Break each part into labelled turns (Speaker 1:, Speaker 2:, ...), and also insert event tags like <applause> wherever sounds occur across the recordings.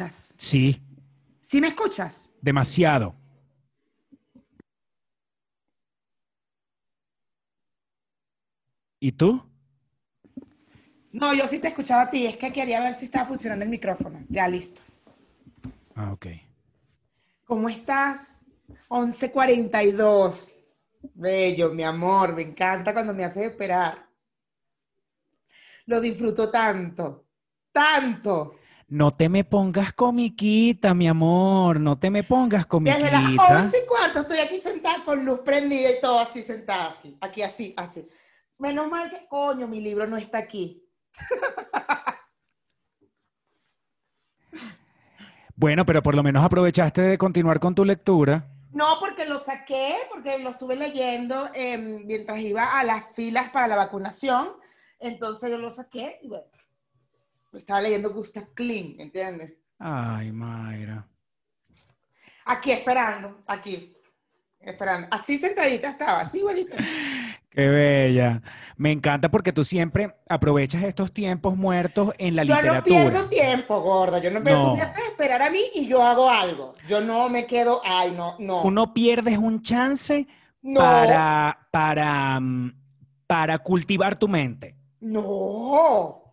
Speaker 1: escuchas?
Speaker 2: Sí,
Speaker 1: ¿Sí me escuchas?
Speaker 2: demasiado. ¿Y tú?
Speaker 1: No, yo sí te escuchaba a ti. Es que quería ver si estaba funcionando el micrófono. Ya, listo.
Speaker 2: Ah, ok.
Speaker 1: ¿Cómo estás? 11.42. Bello, mi amor. Me encanta cuando me haces esperar. Lo disfruto tanto. Tanto.
Speaker 2: No te me pongas comiquita, mi amor. No te me pongas
Speaker 1: Desde las
Speaker 2: comiquita.
Speaker 1: 11 y cuarto estoy aquí sentada con luz prendida y todo así sentada. Aquí, aquí así, así. Menos mal que, coño, mi libro no está aquí.
Speaker 2: Bueno, pero por lo menos aprovechaste de continuar con tu lectura.
Speaker 1: No, porque lo saqué, porque lo estuve leyendo em, mientras iba a las filas para la vacunación. Entonces yo lo saqué y bueno, estaba leyendo Gustav Klimt, ¿entiendes?
Speaker 2: Ay, Mayra.
Speaker 1: Aquí esperando, aquí, esperando. Así sentadita estaba, así igualito. <laughs>
Speaker 2: Qué bella. Me encanta porque tú siempre aprovechas estos tiempos muertos en la
Speaker 1: Yo no
Speaker 2: literatura.
Speaker 1: pierdo tiempo, gordo. Yo no, pero
Speaker 2: No.
Speaker 1: tú me haces esperar a mí y yo hago algo. Yo no me quedo, ay, no, no.
Speaker 2: Tú no pierdes un chance
Speaker 1: no,
Speaker 2: para, para, mm, para cultivar tu mente.
Speaker 1: no,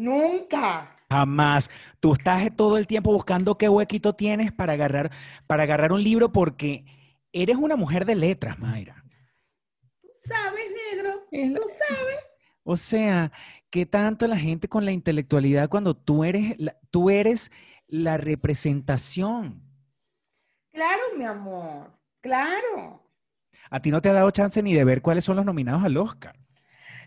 Speaker 1: nunca.
Speaker 2: Jamás. Tú estás todo el tiempo buscando qué huequito tienes para agarrar, para agarrar un libro porque eres una mujer de letras, Mayra.
Speaker 1: Tú sabes, negro, tú sabes.
Speaker 2: O sea, ¿qué tanto la gente con la intelectualidad cuando tú eres la, tú eres la representación?
Speaker 1: Claro, mi amor, claro.
Speaker 2: A ti no te ha dado chance ni de ver cuáles son los nominados al Oscar.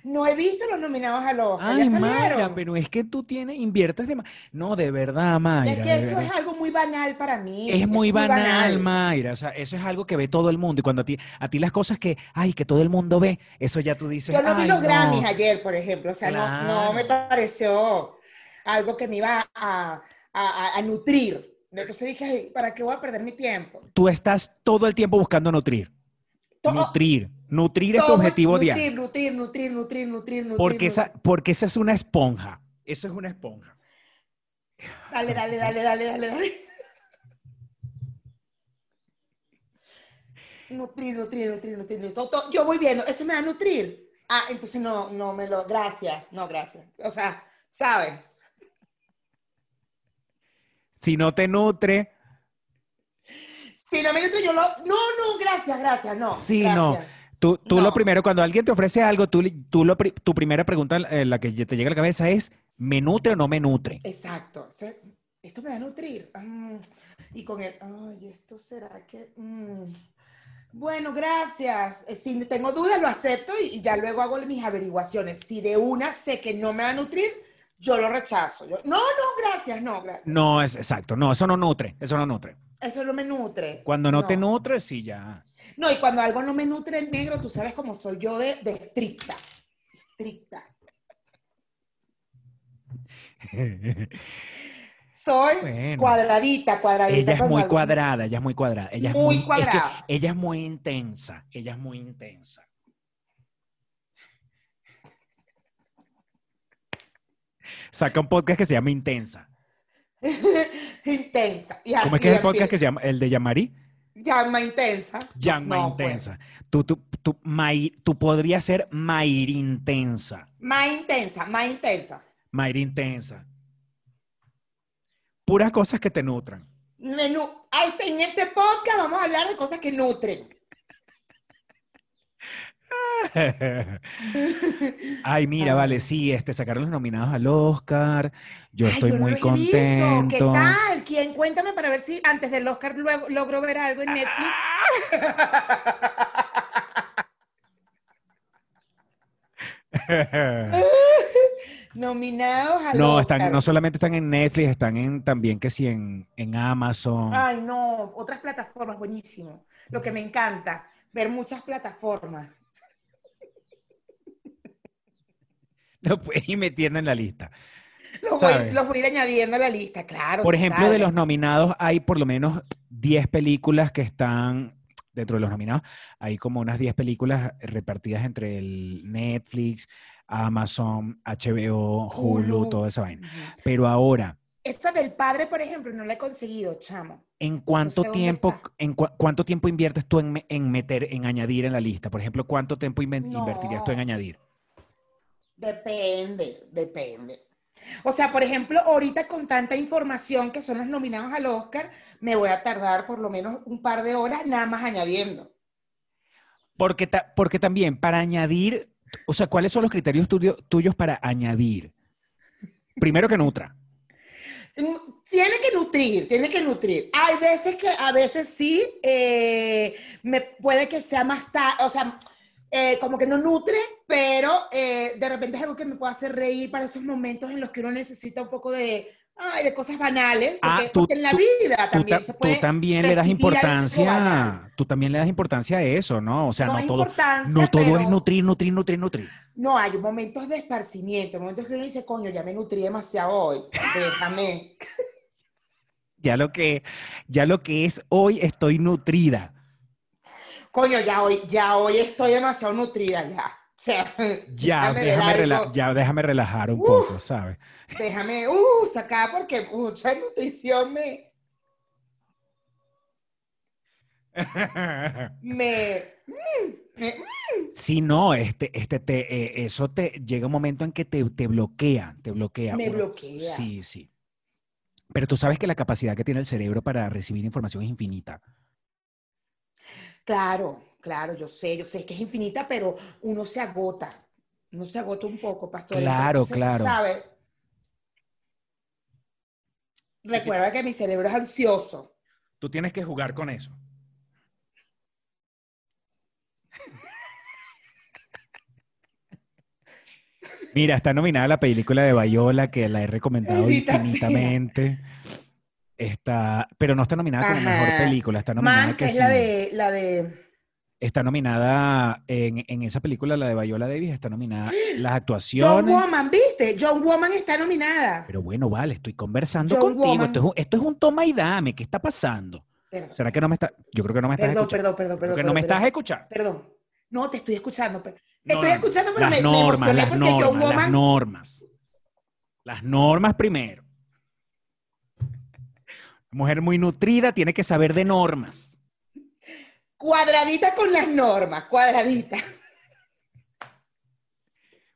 Speaker 1: No he visto los nominados al Oscar.
Speaker 2: Ay, Mayra, pero es que tú tienes, inviertes de más. No, de verdad, Mayra.
Speaker 1: Es que eso
Speaker 2: verdad.
Speaker 1: es algo muy banal para mí.
Speaker 2: Es muy banal, Mayra. O sea, eso es algo que ve todo el mundo. Y cuando a ti, a ti las cosas que, ay, que todo el mundo ve, eso ya tú dices,
Speaker 1: Yo no vi los
Speaker 2: no.
Speaker 1: Grammys ayer, por ejemplo. O sea, no, no me pareció algo que me iba a, a- a- a nutrir. Entonces dije, ay, ¿para qué voy a perder mi tiempo?
Speaker 2: Tú estás todo el tiempo buscando nutrir.
Speaker 1: To-
Speaker 2: Nutrir. Nutrir es tu
Speaker 1: todo-
Speaker 2: objetivo
Speaker 1: nutrir,
Speaker 2: diario.
Speaker 1: Nutrir, nutrir, nutrir, nutrir, nutrir.
Speaker 2: Porque
Speaker 1: nutrir.
Speaker 2: esa, porque esa es una esponja. Eso es una esponja.
Speaker 1: Dale, dale, dale, dale, dale, dale. Nutrir, nutrir, nutrir, nutrir. Yo voy viendo, eso me va a nutrir. Ah, entonces no, no me lo. Gracias, no, gracias. O sea, ¿sabes?
Speaker 2: Si no te nutre,
Speaker 1: Si no me nutre, yo lo. No, no, gracias, gracias, no.
Speaker 2: Sí, no.
Speaker 1: gracias.
Speaker 2: tú, tú lo
Speaker 1: No.
Speaker 2: primero, cuando alguien te ofrece algo, tú, tú lo, tu primera pregunta, eh, la que te llega a la cabeza es, ¿me nutre o no me nutre?
Speaker 1: Exacto. Esto me va a nutrir. Mm, y con el. Ay, esto será que. mm. Bueno, gracias. Eh, Si tengo dudas, lo acepto y, y ya luego hago mis averiguaciones. Si de una sé que no me va a nutrir, yo lo rechazo. Yo, no, no, gracias, no, gracias.
Speaker 2: No, es exacto. No, eso no nutre. Eso no nutre.
Speaker 1: Eso no me nutre.
Speaker 2: Cuando no, te nutre, sí, ya.
Speaker 1: No, y cuando algo no me nutre el negro, tú sabes cómo soy yo de, de estricta. Estricta. Soy <laughs>
Speaker 2: Bueno.
Speaker 1: cuadradita, cuadradita.
Speaker 2: Ella es muy
Speaker 1: algo-
Speaker 2: cuadrada, ella es muy cuadrada. Ella es
Speaker 1: Muy
Speaker 2: es que
Speaker 1: cuadrada.
Speaker 2: ella es muy intensa. Ella es muy intensa. Saca un podcast que se llama Intensa. <laughs>
Speaker 1: intensa. Y
Speaker 2: ¿Cómo es que es el podcast que se llama? ¿El de Yamari?
Speaker 1: Llama intensa. Pues
Speaker 2: Llama
Speaker 1: pues.
Speaker 2: Intensa. Tú, tú, tú, tú podrías ser Mayri Intensa.
Speaker 1: Más intensa, más intensa.
Speaker 2: Mayri Intensa. Puras cosas que te nutran.
Speaker 1: Menú. En este podcast vamos a hablar de cosas que nutren. <laughs>
Speaker 2: Ay, mira, vale, sí, este, sacaron los nominados al Oscar. Yo
Speaker 1: Ay,
Speaker 2: estoy
Speaker 1: no
Speaker 2: muy
Speaker 1: visto. ¿Qué
Speaker 2: contento.
Speaker 1: tal? ¿Quién? Cuéntame para ver si antes del Oscar luego logro ver algo en Netflix. <laughs> Nominados al
Speaker 2: No,
Speaker 1: Oscar.
Speaker 2: están, no solamente están en Netflix, están en, también que sí en, en Amazon.
Speaker 1: Ay, no, otras plataformas, buenísimo. Lo que me encanta, ver muchas plataformas. <laughs>
Speaker 2: Lo puedes ir metiendo en la lista.
Speaker 1: Los voy,
Speaker 2: ¿Sabes?
Speaker 1: los voy a ir añadiendo a la lista, claro.
Speaker 2: Por ejemplo, de los nominados hay por lo menos 10 películas que están dentro de los nominados. Hay como unas 10 películas repartidas entre el Netflix, Amazon, HBO, Hulu,
Speaker 1: Hulu.
Speaker 2: toda esa vaina. Pero ahora,
Speaker 1: esa del padre, por ejemplo, no la he conseguido, chamo.
Speaker 2: ¿En cuánto
Speaker 1: sé
Speaker 2: tiempo, en cuánto tiempo inviertes tú en, en meter, en añadir en la lista? Por ejemplo, ¿cuánto tiempo invertirías tú en añadir?
Speaker 1: Depende, depende. O sea, por ejemplo, ahorita con tanta información que son los nominados al Oscar, me voy a tardar por lo menos un par de horas nada más añadiendo.
Speaker 2: Porque, ta- porque también para añadir, o sea, ¿cuáles son los criterios tuyo- tuyos para añadir? Primero que nutra.
Speaker 1: Mm, Tiene que nutrir, tiene que nutrir. Hay veces que, a veces sí, eh, me puede que sea más tarde, o sea, eh, como que no nutre, pero eh, de repente es algo que me puede hacer reír para esos momentos en los que uno necesita un poco de, ay, de cosas banales,
Speaker 2: Ah,
Speaker 1: porque,
Speaker 2: tú-
Speaker 1: porque en la
Speaker 2: tú-
Speaker 1: vida
Speaker 2: Tú,
Speaker 1: también
Speaker 2: ta-
Speaker 1: se
Speaker 2: tú
Speaker 1: puede
Speaker 2: también le das importancia, tú también le das importancia a eso, ¿no? O sea,
Speaker 1: No
Speaker 2: no, todo, no todo es nutrir, nutrir, nutrir, nutrir.
Speaker 1: No, hay momentos de esparcimiento, momentos que uno dice, coño, ya me nutrí demasiado hoy, déjame. <laughs>
Speaker 2: Ya lo que, ya lo que es hoy estoy nutrida.
Speaker 1: Coño, ya hoy, ya hoy estoy demasiado nutrida ya. O sea,
Speaker 2: Ya,
Speaker 1: déjame
Speaker 2: rela- ya déjame relajar un
Speaker 1: Uh.
Speaker 2: poco, ¿sabes?
Speaker 1: Déjame, uh, sacar porque mucha nutrición me, <laughs> me, mm, me-
Speaker 2: Si no, este, este te, eh, eso te llega un momento en que te, te bloquea, te bloquea.
Speaker 1: me bloquea.
Speaker 2: Sí, sí. Pero tú sabes que la capacidad que tiene el cerebro para recibir información es infinita.
Speaker 1: Claro, claro, yo sé, yo sé que es infinita, pero uno se agota. Uno se agota un poco, pastor.
Speaker 2: Claro,
Speaker 1: Entonces,
Speaker 2: claro.
Speaker 1: ¿sabe? Recuerda que mi cerebro es ansioso.
Speaker 2: Tú tienes que jugar con eso. Mira, está nominada la película de Bayola, que la he recomendado
Speaker 1: sea.
Speaker 2: Está, pero no está nominada como
Speaker 1: Ajá.
Speaker 2: mejor película, está nominada
Speaker 1: Man,
Speaker 2: que
Speaker 1: que es la de, la de,
Speaker 2: Está nominada en, en esa película, la de Bayola Davis, está nominada las
Speaker 1: John
Speaker 2: actuaciones.
Speaker 1: Woman, ¿viste? John Woman está nominada.
Speaker 2: Pero bueno, vale, estoy conversando
Speaker 1: John
Speaker 2: contigo. Esto es, un, esto es un toma y dame. ¿Qué está pasando?
Speaker 1: Perdón,
Speaker 2: ¿Será que no me está? Yo creo que no me estás
Speaker 1: perdón,
Speaker 2: escuchando.
Speaker 1: perdón, perdón,
Speaker 2: Creo
Speaker 1: perdón.
Speaker 2: que no me estás escuchando.
Speaker 1: Perdón. No, te estoy escuchando.
Speaker 2: No,
Speaker 1: estoy escuchando, pero
Speaker 2: las
Speaker 1: me,
Speaker 2: normas, las
Speaker 1: porque John
Speaker 2: normas, las normas. Las normas primero. Mujer muy nutrida tiene que saber de normas.
Speaker 1: Cuadradita con las normas, cuadradita.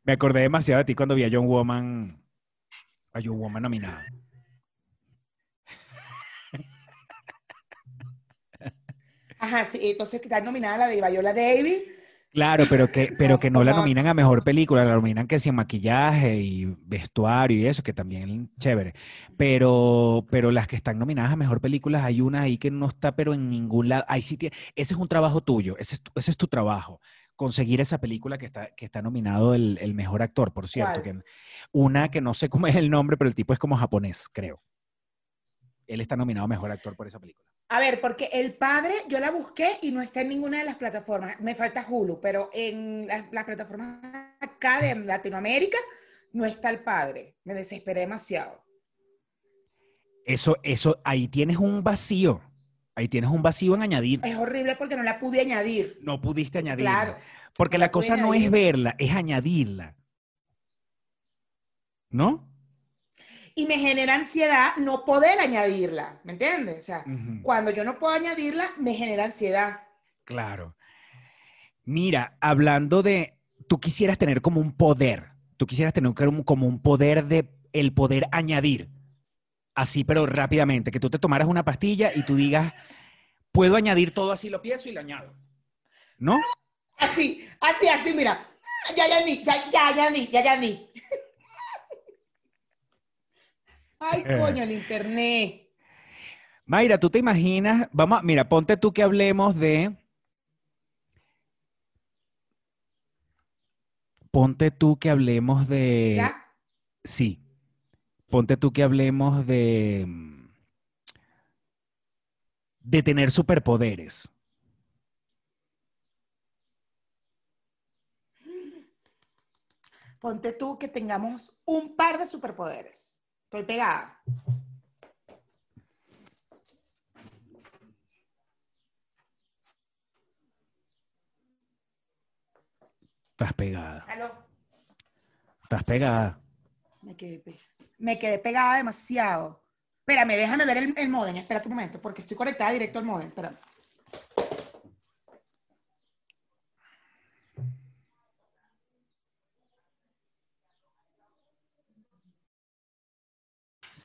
Speaker 2: Me acordé demasiado de ti cuando vi a John Woman, a John Woman nominado.
Speaker 1: Ajá, sí, entonces está nominada la de Viola Davis.
Speaker 2: Claro, pero que, <laughs> pero que no la nominan a mejor película, la nominan que si en maquillaje y vestuario y eso, que también chévere. Pero, pero las que están nominadas a mejor película, hay una ahí que no está, pero en ningún lado. Ahí sí tiene, ese es un trabajo tuyo, ese es tu, ese es tu trabajo. Conseguir esa película que está, que está nominado el, el mejor actor, por cierto. Que, una que no sé cómo es el nombre, pero el tipo es como japonés, creo. Él está nominado a mejor actor por esa película.
Speaker 1: A ver, porque El Padre yo la busqué y no está en ninguna de las plataformas. Me falta Hulu, pero en las, las plataformas acá de Latinoamérica no está El Padre. Me desesperé demasiado.
Speaker 2: Eso, eso, ahí tienes un vacío. Ahí tienes un vacío en añadir.
Speaker 1: Es horrible porque no la pude añadir.
Speaker 2: No pudiste añadirla.
Speaker 1: Claro.
Speaker 2: Porque
Speaker 1: no
Speaker 2: la cosa no es
Speaker 1: añadir.
Speaker 2: verla, es añadirla. ¿No?
Speaker 1: Y me genera ansiedad no poder añadirla. ¿Me entiendes? O sea, cuando yo no puedo añadirla, me genera ansiedad.
Speaker 2: Claro. Mira, hablando de, tú quisieras tener como un poder, tú quisieras tener como, un poder de, el poder añadir, así pero rápidamente, que tú te tomaras una pastilla y tú digas, puedo añadir todo así, lo pienso y lo añado. ¿No?
Speaker 1: Así, así, así, mira. Ya, ya, ya, ya, ya, ni, ya, ya, ni. Ay, coño, el internet.
Speaker 2: Mayra, tú te imaginas, vamos, a- mira, ponte tú que hablemos de, ponte tú que hablemos de,
Speaker 1: ¿Ya?
Speaker 2: sí, ponte tú que hablemos de, de tener superpoderes.
Speaker 1: Ponte tú que tengamos un par de superpoderes. Estoy pegada.
Speaker 2: Estás pegada,
Speaker 1: Aló,
Speaker 2: estás pegada.
Speaker 1: me quedé pegada. Me quedé pegada demasiado. Espérame, déjame ver el, el modem. Espérate un momento, porque estoy conectada directo al modem. Espérame.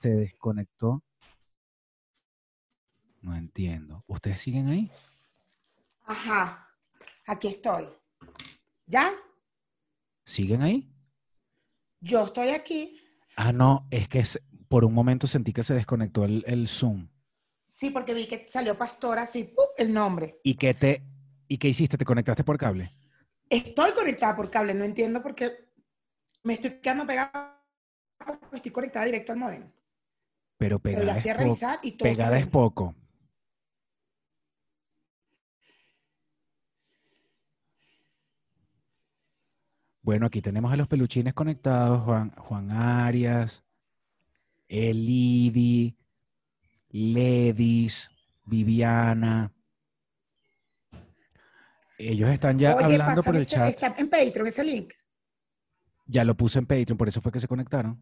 Speaker 2: Se desconectó. No entiendo. ¿Ustedes siguen ahí?
Speaker 1: Ajá. Aquí estoy. ¿Ya?
Speaker 2: ¿Siguen ahí?
Speaker 1: Yo estoy aquí.
Speaker 2: Ah, no, es que por un momento sentí que se desconectó el, el Zoom.
Speaker 1: Sí, porque vi que salió Pastora así, ¡pum! el nombre.
Speaker 2: ¿Y qué te y qué hiciste? ¿Te conectaste por cable?
Speaker 1: Estoy conectada por cable, no entiendo por qué me estoy quedando pegada porque estoy conectada directo al modem.
Speaker 2: Pero pegada es, po-
Speaker 1: y
Speaker 2: pegada es poco. Bueno, aquí tenemos a los peluchines conectados, Juan, Juan Arias, Elidi, Ledis, Viviana. Ellos están ya
Speaker 1: Oye,
Speaker 2: hablando por el
Speaker 1: ese-
Speaker 2: chat.
Speaker 1: está en Patreon ese link.
Speaker 2: Ya lo puse en Patreon, por eso fue que se conectaron.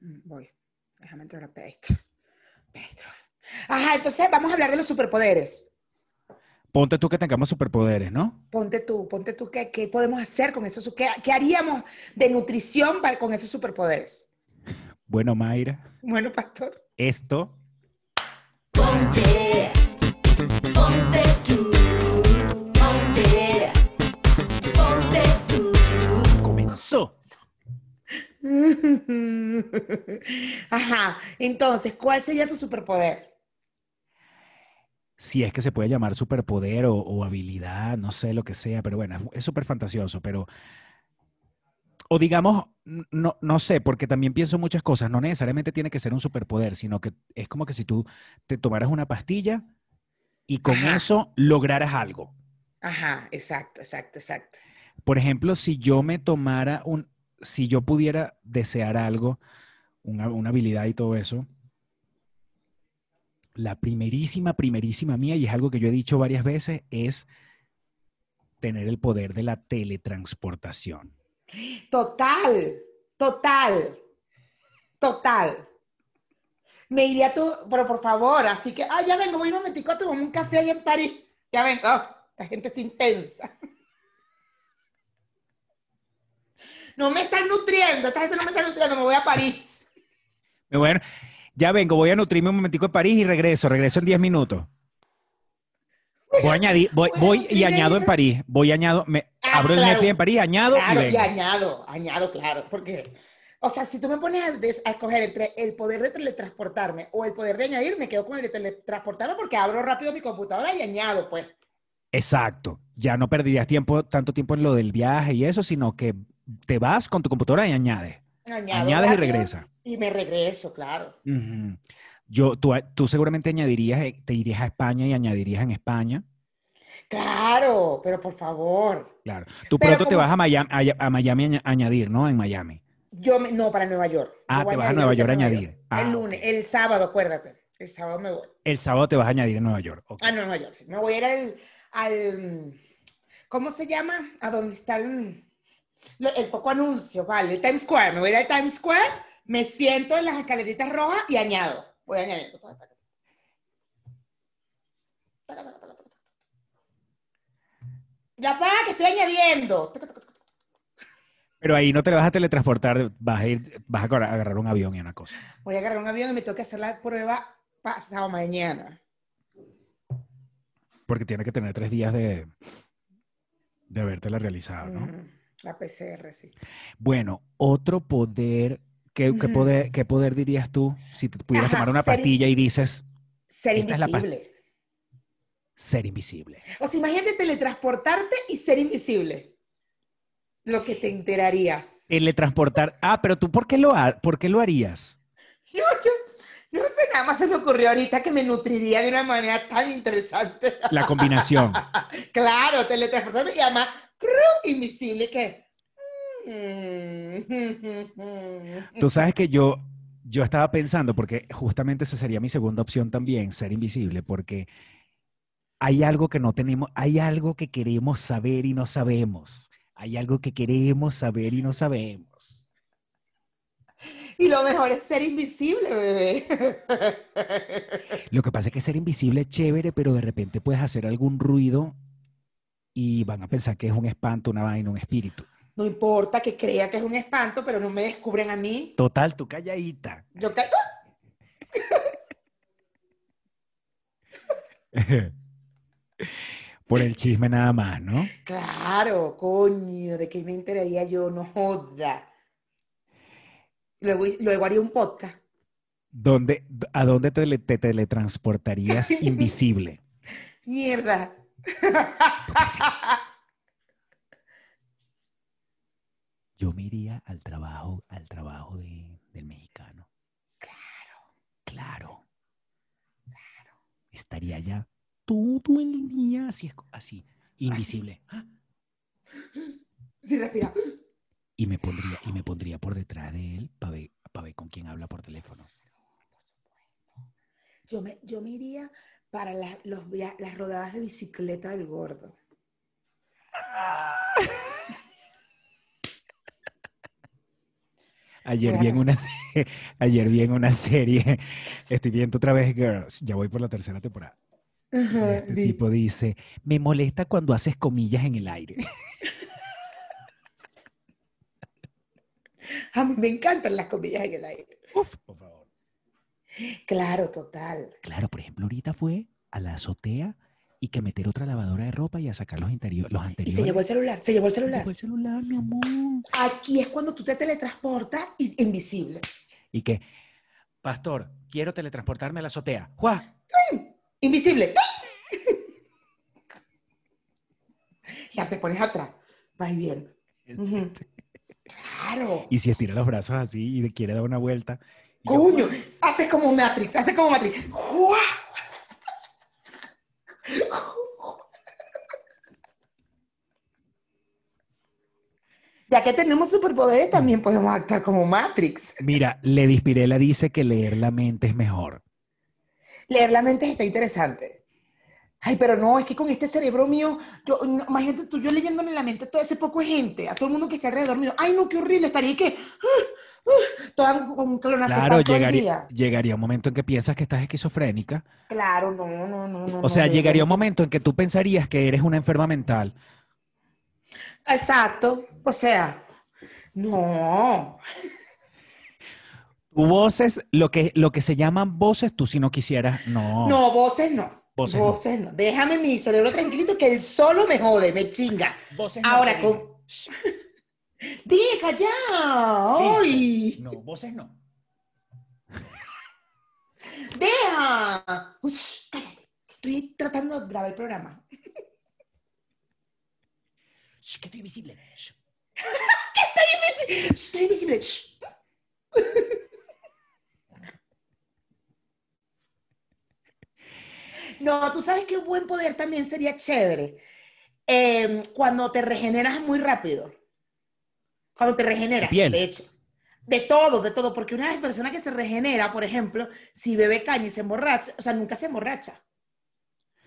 Speaker 1: Mm, Voy. Déjame entrar a Patreon. Patreon. Ajá, entonces vamos a hablar de los superpoderes.
Speaker 2: Ponte tú que tengamos superpoderes, ¿no?
Speaker 1: Ponte tú, ponte tú, ¿qué, qué podemos hacer con esos? ¿Qué, qué haríamos de nutrición para, con esos superpoderes?
Speaker 2: Bueno, Mayra,
Speaker 1: Bueno, pastor.
Speaker 2: esto
Speaker 3: Ponte, ponte tú, ponte, ponte tú.
Speaker 2: comenzó. <laughs>
Speaker 1: Ajá, entonces, ¿cuál sería tu superpoder?
Speaker 2: si es que se puede llamar superpoder o, o habilidad, no sé lo que sea, pero bueno, es- súper fantasioso, pero... O digamos, no, no sé, porque también pienso muchas cosas, no necesariamente tiene que ser un superpoder, sino que es como que si tú te tomaras una pastilla y con
Speaker 1: Ajá.
Speaker 2: eso lograras algo.
Speaker 1: Ajá, exacto, exacto, exacto.
Speaker 2: Por ejemplo, si yo me tomara un, si yo pudiera desear algo, una, habilidad y todo eso, la primerísima, primerísima mía, y es algo que yo he dicho varias veces, es tener el poder de la teletransportación.
Speaker 1: Total, total, total. Me iría tú, pero por favor, así que, ah, ya vengo, voy un momentico a un café ahí en París. Ya vengo, oh, esta gente está intensa. No me están nutriendo, esta gente no me está nutriendo, me voy a París.
Speaker 2: Bueno, ya vengo, voy a nutrirme un momentico de París y regreso, regreso en 10 minutos. Voy a añadir, voy, voy y añado en París, voy añado, me
Speaker 1: Ah,
Speaker 2: abro el
Speaker 1: claro.
Speaker 2: Netflix en París, añado
Speaker 1: Claro,
Speaker 2: y
Speaker 1: añado, añado, claro, porque, o sea, si tú me pones a, a escoger entre el poder de teletransportarme o el poder de añadir, me quedo con el de teletransportarme porque abro rápido mi computadora y añado, pues.
Speaker 2: Exacto. Ya no perderías tiempo, tanto tiempo en lo del viaje y eso, sino que te vas con tu computadora y añades.
Speaker 1: Añado
Speaker 2: Añades y
Speaker 1: rápido
Speaker 2: regresas.
Speaker 1: Y me regreso, claro.
Speaker 2: Yo, tú, tú seguramente añadirías, eh, te irías a España y añadirías en España.
Speaker 1: Claro, pero por favor.
Speaker 2: Claro. Tú
Speaker 1: Pero
Speaker 2: pronto te vas a Miami a, a Miami a añadir, ¿no? En Miami.
Speaker 1: Yo me- no, para Nueva York. Yo
Speaker 2: Ah, te vas a Nueva York a añadir. Ah,
Speaker 1: el lunes,
Speaker 2: ok.
Speaker 1: el sábado, acuérdate. El sábado me voy.
Speaker 2: El sábado te vas a añadir en Nueva York. ok.
Speaker 1: Ah, no, Nueva York. sí. Me voy a ir al, al- ¿cómo se llama? A donde está el, el poco anuncio, vale, el Times Square. Me voy a ir al Times Square, me siento en las escaleritas rojas y añado. Voy añadiendo. Ya va, que estoy añadiendo.
Speaker 2: Pero ahí no te vas a teletransportar, vas a ir, vas a agarrar un avión y una cosa.
Speaker 1: Voy a agarrar un avión y me tengo que hacer la prueba pasado mañana.
Speaker 2: Porque tiene que tener tres días de, de habértela realizado, ¿no?
Speaker 1: La PCR, sí.
Speaker 2: Bueno, otro poder, ¿qué, qué poder, qué poder dirías tú si te pudieras
Speaker 1: Ajá,
Speaker 2: tomar una
Speaker 1: ser-
Speaker 2: pastilla y dices
Speaker 1: Ser invisible.
Speaker 2: ser invisible?
Speaker 1: O sea, imagínate teletransportarte y ser invisible. Lo que te enterarías.
Speaker 2: Teletransportar. Ah, pero tú, ¿por qué lo, ha- por qué lo harías?
Speaker 1: No, yo no sé, nada más se me ocurrió ahorita que me nutriría de una manera tan interesante.
Speaker 2: La combinación. <laughs>
Speaker 1: claro, teletransportarme y además. Invisible que.
Speaker 2: Tú sabes que yo, yo estaba pensando, porque justamente esa sería mi segunda opción también, ser invisible, porque hay algo que no tenemos, hay algo que queremos saber y no sabemos. Hay algo que queremos saber y no sabemos.
Speaker 1: Y lo mejor es ser invisible, bebé. <laughs>
Speaker 2: Lo que pasa es que ser invisible es chévere, pero de repente puedes hacer algún ruido y van a pensar que es un espanto, una vaina, un espíritu.
Speaker 1: No importa que crea que es un espanto, pero no me descubren a mí.
Speaker 2: Total, tú calladita.
Speaker 1: Yo ca- <laughs>
Speaker 2: Por el chisme nada más, ¿no?
Speaker 1: Claro, coño, ¿de qué me enteraría yo? No joda. Luego, luego haría un podcast.
Speaker 2: ¿Dónde, ¿A dónde te, te teletransportarías <laughs> invisible?
Speaker 1: Mierda.
Speaker 2: Yo me iría al trabajo, al trabajo de- del mexicano. Claro. Claro. Estaría allá todo el día así, así invisible. ¡Ah!
Speaker 1: Sí, respira.
Speaker 2: Y me pondría, y me pondría por detrás de él para ver, pa' ver con quién habla por teléfono.
Speaker 1: Yo me, yo me iría para la- los las rodadas de bicicleta del gordo.
Speaker 2: Ayer vi, en una, <laughs> ayer vi en una serie, estoy viendo otra vez Girls, ya voy por la tercera temporada.
Speaker 1: Ajá,
Speaker 2: este tipo dice, me molesta cuando haces comillas en el aire. <laughs>
Speaker 1: A mí me encantan las comillas en el aire.
Speaker 2: Uf, por favor.
Speaker 1: Claro, total.
Speaker 2: Claro, por ejemplo, ahorita fue a la azotea y que meter otra lavadora de ropa y a sacar los, interior, los
Speaker 1: Y
Speaker 2: anteriores.
Speaker 1: se llevó el celular, se llevó el
Speaker 2: Se
Speaker 1: celular.
Speaker 2: llevó el celular, mi amor.
Speaker 1: Aquí es cuando tú te teletransportas y invisible.
Speaker 2: Y que, pastor, quiero teletransportarme a la azotea. ¡Juá!
Speaker 1: Invisible. ya te pones atrás. Vas viendo. Ujú. <laughs> Claro.
Speaker 2: Y si estira los brazos así y quiere dar una vuelta. y yo,
Speaker 1: Haces como Matrix, haces como Matrix. Ya que tenemos superpoderes, también podemos actuar como Matrix.
Speaker 2: Mira, Lady Spirella dice que leer la mente es mejor.
Speaker 1: Leer la mente está interesante. Ay, pero no, es que con este cerebro mío, yo, no, imagínate tú, yo leyéndole la mente a todo ese poco de gente, a todo el mundo que está alrededor mío. Ay, no, qué horrible, estaría que, ah, ah, toda un clonazepam
Speaker 2: Claro,
Speaker 1: todo el
Speaker 2: llegaría,
Speaker 1: día.
Speaker 2: llegaría un momento en que piensas que estás esquizofrénica.
Speaker 1: Claro, no, no, no, no.
Speaker 2: O sea,
Speaker 1: no,
Speaker 2: llegaría un momento en que tú pensarías que eres una enferma mental.
Speaker 1: Exacto, o sea, no.
Speaker 2: Voces, lo que, lo que se llaman voces, tú si no quisieras, no.
Speaker 1: No, voces no.
Speaker 2: Voces
Speaker 1: Voces,
Speaker 2: no.
Speaker 1: no. Déjame mi cerebro tranquilito que él solo me jode, me chinga.
Speaker 2: Voces no,
Speaker 1: Ahora
Speaker 2: Karina.
Speaker 1: con. Deja ya. ¡Ay!
Speaker 2: No, voces no.
Speaker 1: ¡Deja! Ush, cállate. Estoy tratando de grabar el programa.
Speaker 2: Shh, que estoy invisible. Shh. <laughs>
Speaker 1: Estoy invisible. Shh. No, tú sabes que un buen poder también sería chévere. Eh, cuando te regeneras muy rápido. Cuando te regeneras,
Speaker 2: piel.
Speaker 1: de hecho. De todo, de todo. Porque una persona que se regenera, por ejemplo, si bebe caña y se emborracha, o sea, nunca se emborracha.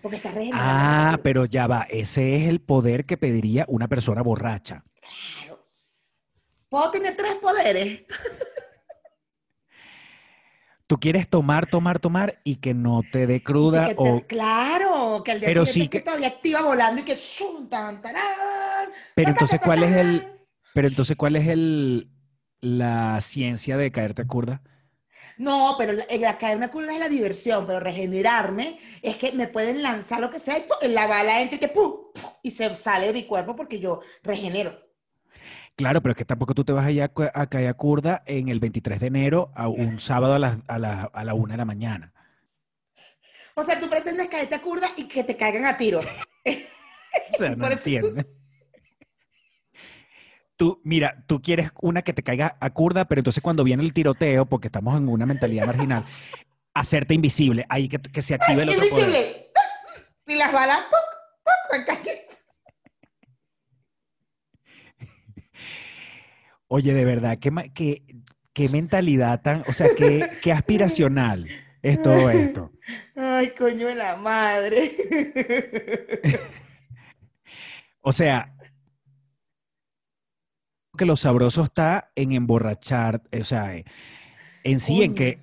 Speaker 1: Porque está regenerando.
Speaker 2: Ah,
Speaker 1: rápido.
Speaker 2: pero ya va. Ese es el poder que pediría una persona borracha.
Speaker 1: Claro. ¿Puedo tener tres poderes? <laughs>
Speaker 2: Tú quieres tomar, tomar, tomar y que no te dé cruda
Speaker 1: que te-
Speaker 2: o...
Speaker 1: claro, que al día
Speaker 2: Pero sí que-
Speaker 1: todavía activa volando y que
Speaker 2: Pero entonces, ¿cuál es el, pero entonces, ¿cuál es el, la ciencia de caerte a curda?
Speaker 1: No, pero la, la caerme a curda es la diversión, pero regenerarme es que me pueden lanzar lo que sea y ¡pum! la bala entra y que ¡pum! ¡pum! y se sale de mi cuerpo porque yo regenero.
Speaker 2: Claro, pero es que tampoco tú te vas a, ir a, cu- a caer a curda en el 23 de enero a un sábado a las- a la, a la una de la mañana.
Speaker 1: O sea, tú pretendes caerte a curda y que te caigan a tiro. <laughs>
Speaker 2: O sea, <laughs> no
Speaker 1: tú-
Speaker 2: entiendes. Tú, mira, tú quieres una que te caiga a curda, pero entonces cuando viene el tiroteo, porque estamos en una mentalidad marginal, <laughs> hacerte invisible, ahí que, que se active el otro poder.
Speaker 1: Invisible. Y las balas ¡pum! ¡pum! me caen.
Speaker 2: Oye, de verdad, qué, qué, qué mentalidad tan, o sea, qué, qué aspiracional es todo esto.
Speaker 1: Ay, coño de la madre. <laughs>
Speaker 2: O sea, que lo sabroso está en emborrachar, o sea, eh, en sí, en que...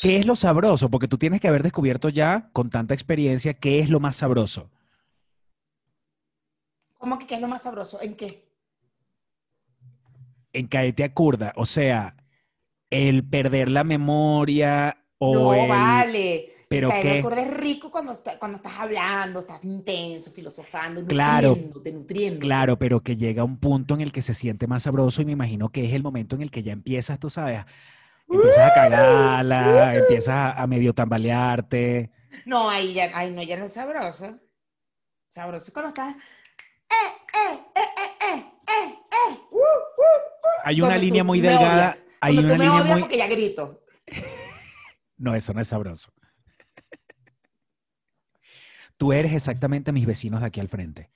Speaker 2: ¿Qué es lo sabroso? Porque tú tienes que haber descubierto ya, con tanta experiencia, qué es lo más sabroso.
Speaker 1: ¿Cómo que qué es lo más sabroso? ¿En qué?
Speaker 2: En caerte a curda. O sea, el perder la memoria o
Speaker 1: no,
Speaker 2: el...
Speaker 1: vale.
Speaker 2: ¿pero
Speaker 1: al corde es rico cuando, está- cuando estás hablando, estás intenso, filosofando,
Speaker 2: Claro.
Speaker 1: nutriéndote, nutriéndote.
Speaker 2: Claro, pero que llega un punto en el que se siente más sabroso y me imagino que es el momento en el que ya empiezas, tú sabes, empiezas a cagarla, empiezas a, a medio tambalearte.
Speaker 1: No, ahí ya, ahí no, ya no es sabroso. Sabroso es cuando estás.
Speaker 2: Hay una línea muy delgada, hay una línea muy...
Speaker 1: porque ya grito. <laughs>
Speaker 2: No, eso no es sabroso. Tú eres exactamente mis vecinos de aquí al frente.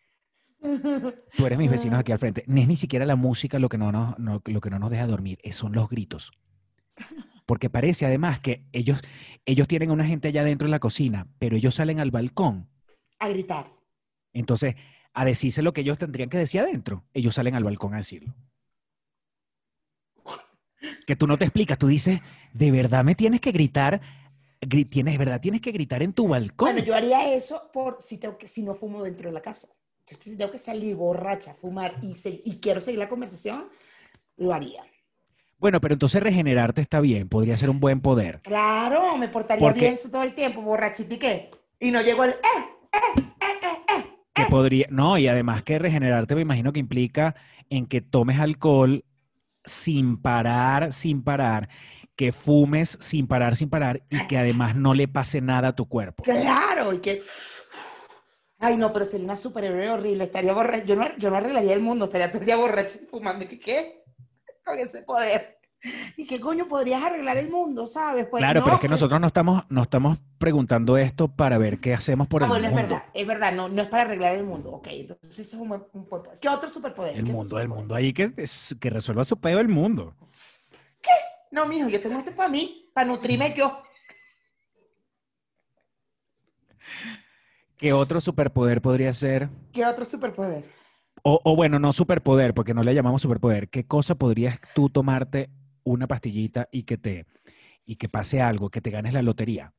Speaker 2: Tú eres mis vecinos aquí al frente. No es ni siquiera la música lo que no nos, no- lo que no nos deja dormir, es- son los gritos. Porque parece además que ellos, ellos tienen a una gente allá adentro en la cocina, pero ellos salen al balcón.
Speaker 1: A gritar.
Speaker 2: Entonces, a decirse lo que ellos tendrían que decir adentro, ellos salen al balcón a decirlo. Que tú no te explicas, tú dices, de verdad me tienes que gritar, gri- tienes, de verdad tienes que gritar en tu balcón.
Speaker 1: Bueno, yo haría eso por si, tengo que, si no fumo dentro de la casa. Entonces, si tengo que salir borracha, fumar y, se- y quiero seguir la conversación, lo haría.
Speaker 2: Bueno, pero entonces regenerarte está bien, podría ser un buen poder.
Speaker 1: Claro, me portaría
Speaker 2: Porque-
Speaker 1: bien eso todo el tiempo, borrachita y no llego el eh, eh,
Speaker 2: podría, no, y además que regenerarte me imagino que implica en que tomes alcohol sin parar, sin parar, que fumes sin parar, sin parar, y que además no le pase nada a tu cuerpo.
Speaker 1: Claro, y que. Ay, no, pero sería una superhéroe horrible. Estaría borracha. Yo no, yo no arreglaría el mundo, estaría todo el día borracha y fumando. ¿Y ¿Qué? qué? Con ese poder. <laughs> ¿Y qué coño podrías arreglar el mundo, sabes? Pues
Speaker 2: Claro,
Speaker 1: no,
Speaker 2: pero es que
Speaker 1: que-
Speaker 2: nosotros no estamos, no estamos preguntando esto para ver qué hacemos por
Speaker 1: Ah,
Speaker 2: el
Speaker 1: bueno, es
Speaker 2: mundo.
Speaker 1: verdad, es verdad, no, no es para arreglar el mundo. Ok, entonces eso es un, un. ¿Qué otro superpoder?
Speaker 2: El
Speaker 1: ¿Qué
Speaker 2: mundo, el mundo ahí que, es- que resuelva su pedo el mundo.
Speaker 1: No, mijo, yo tengo esto para mí, para nutrirme yo.
Speaker 2: ¿Qué otro superpoder podría ser?
Speaker 1: ¿Qué otro superpoder?
Speaker 2: O, o bueno, no superpoder, porque no le llamamos superpoder. ¿Qué cosa podrías tú tomarte una pastillita y que te y que pase algo, que te ganes la lotería?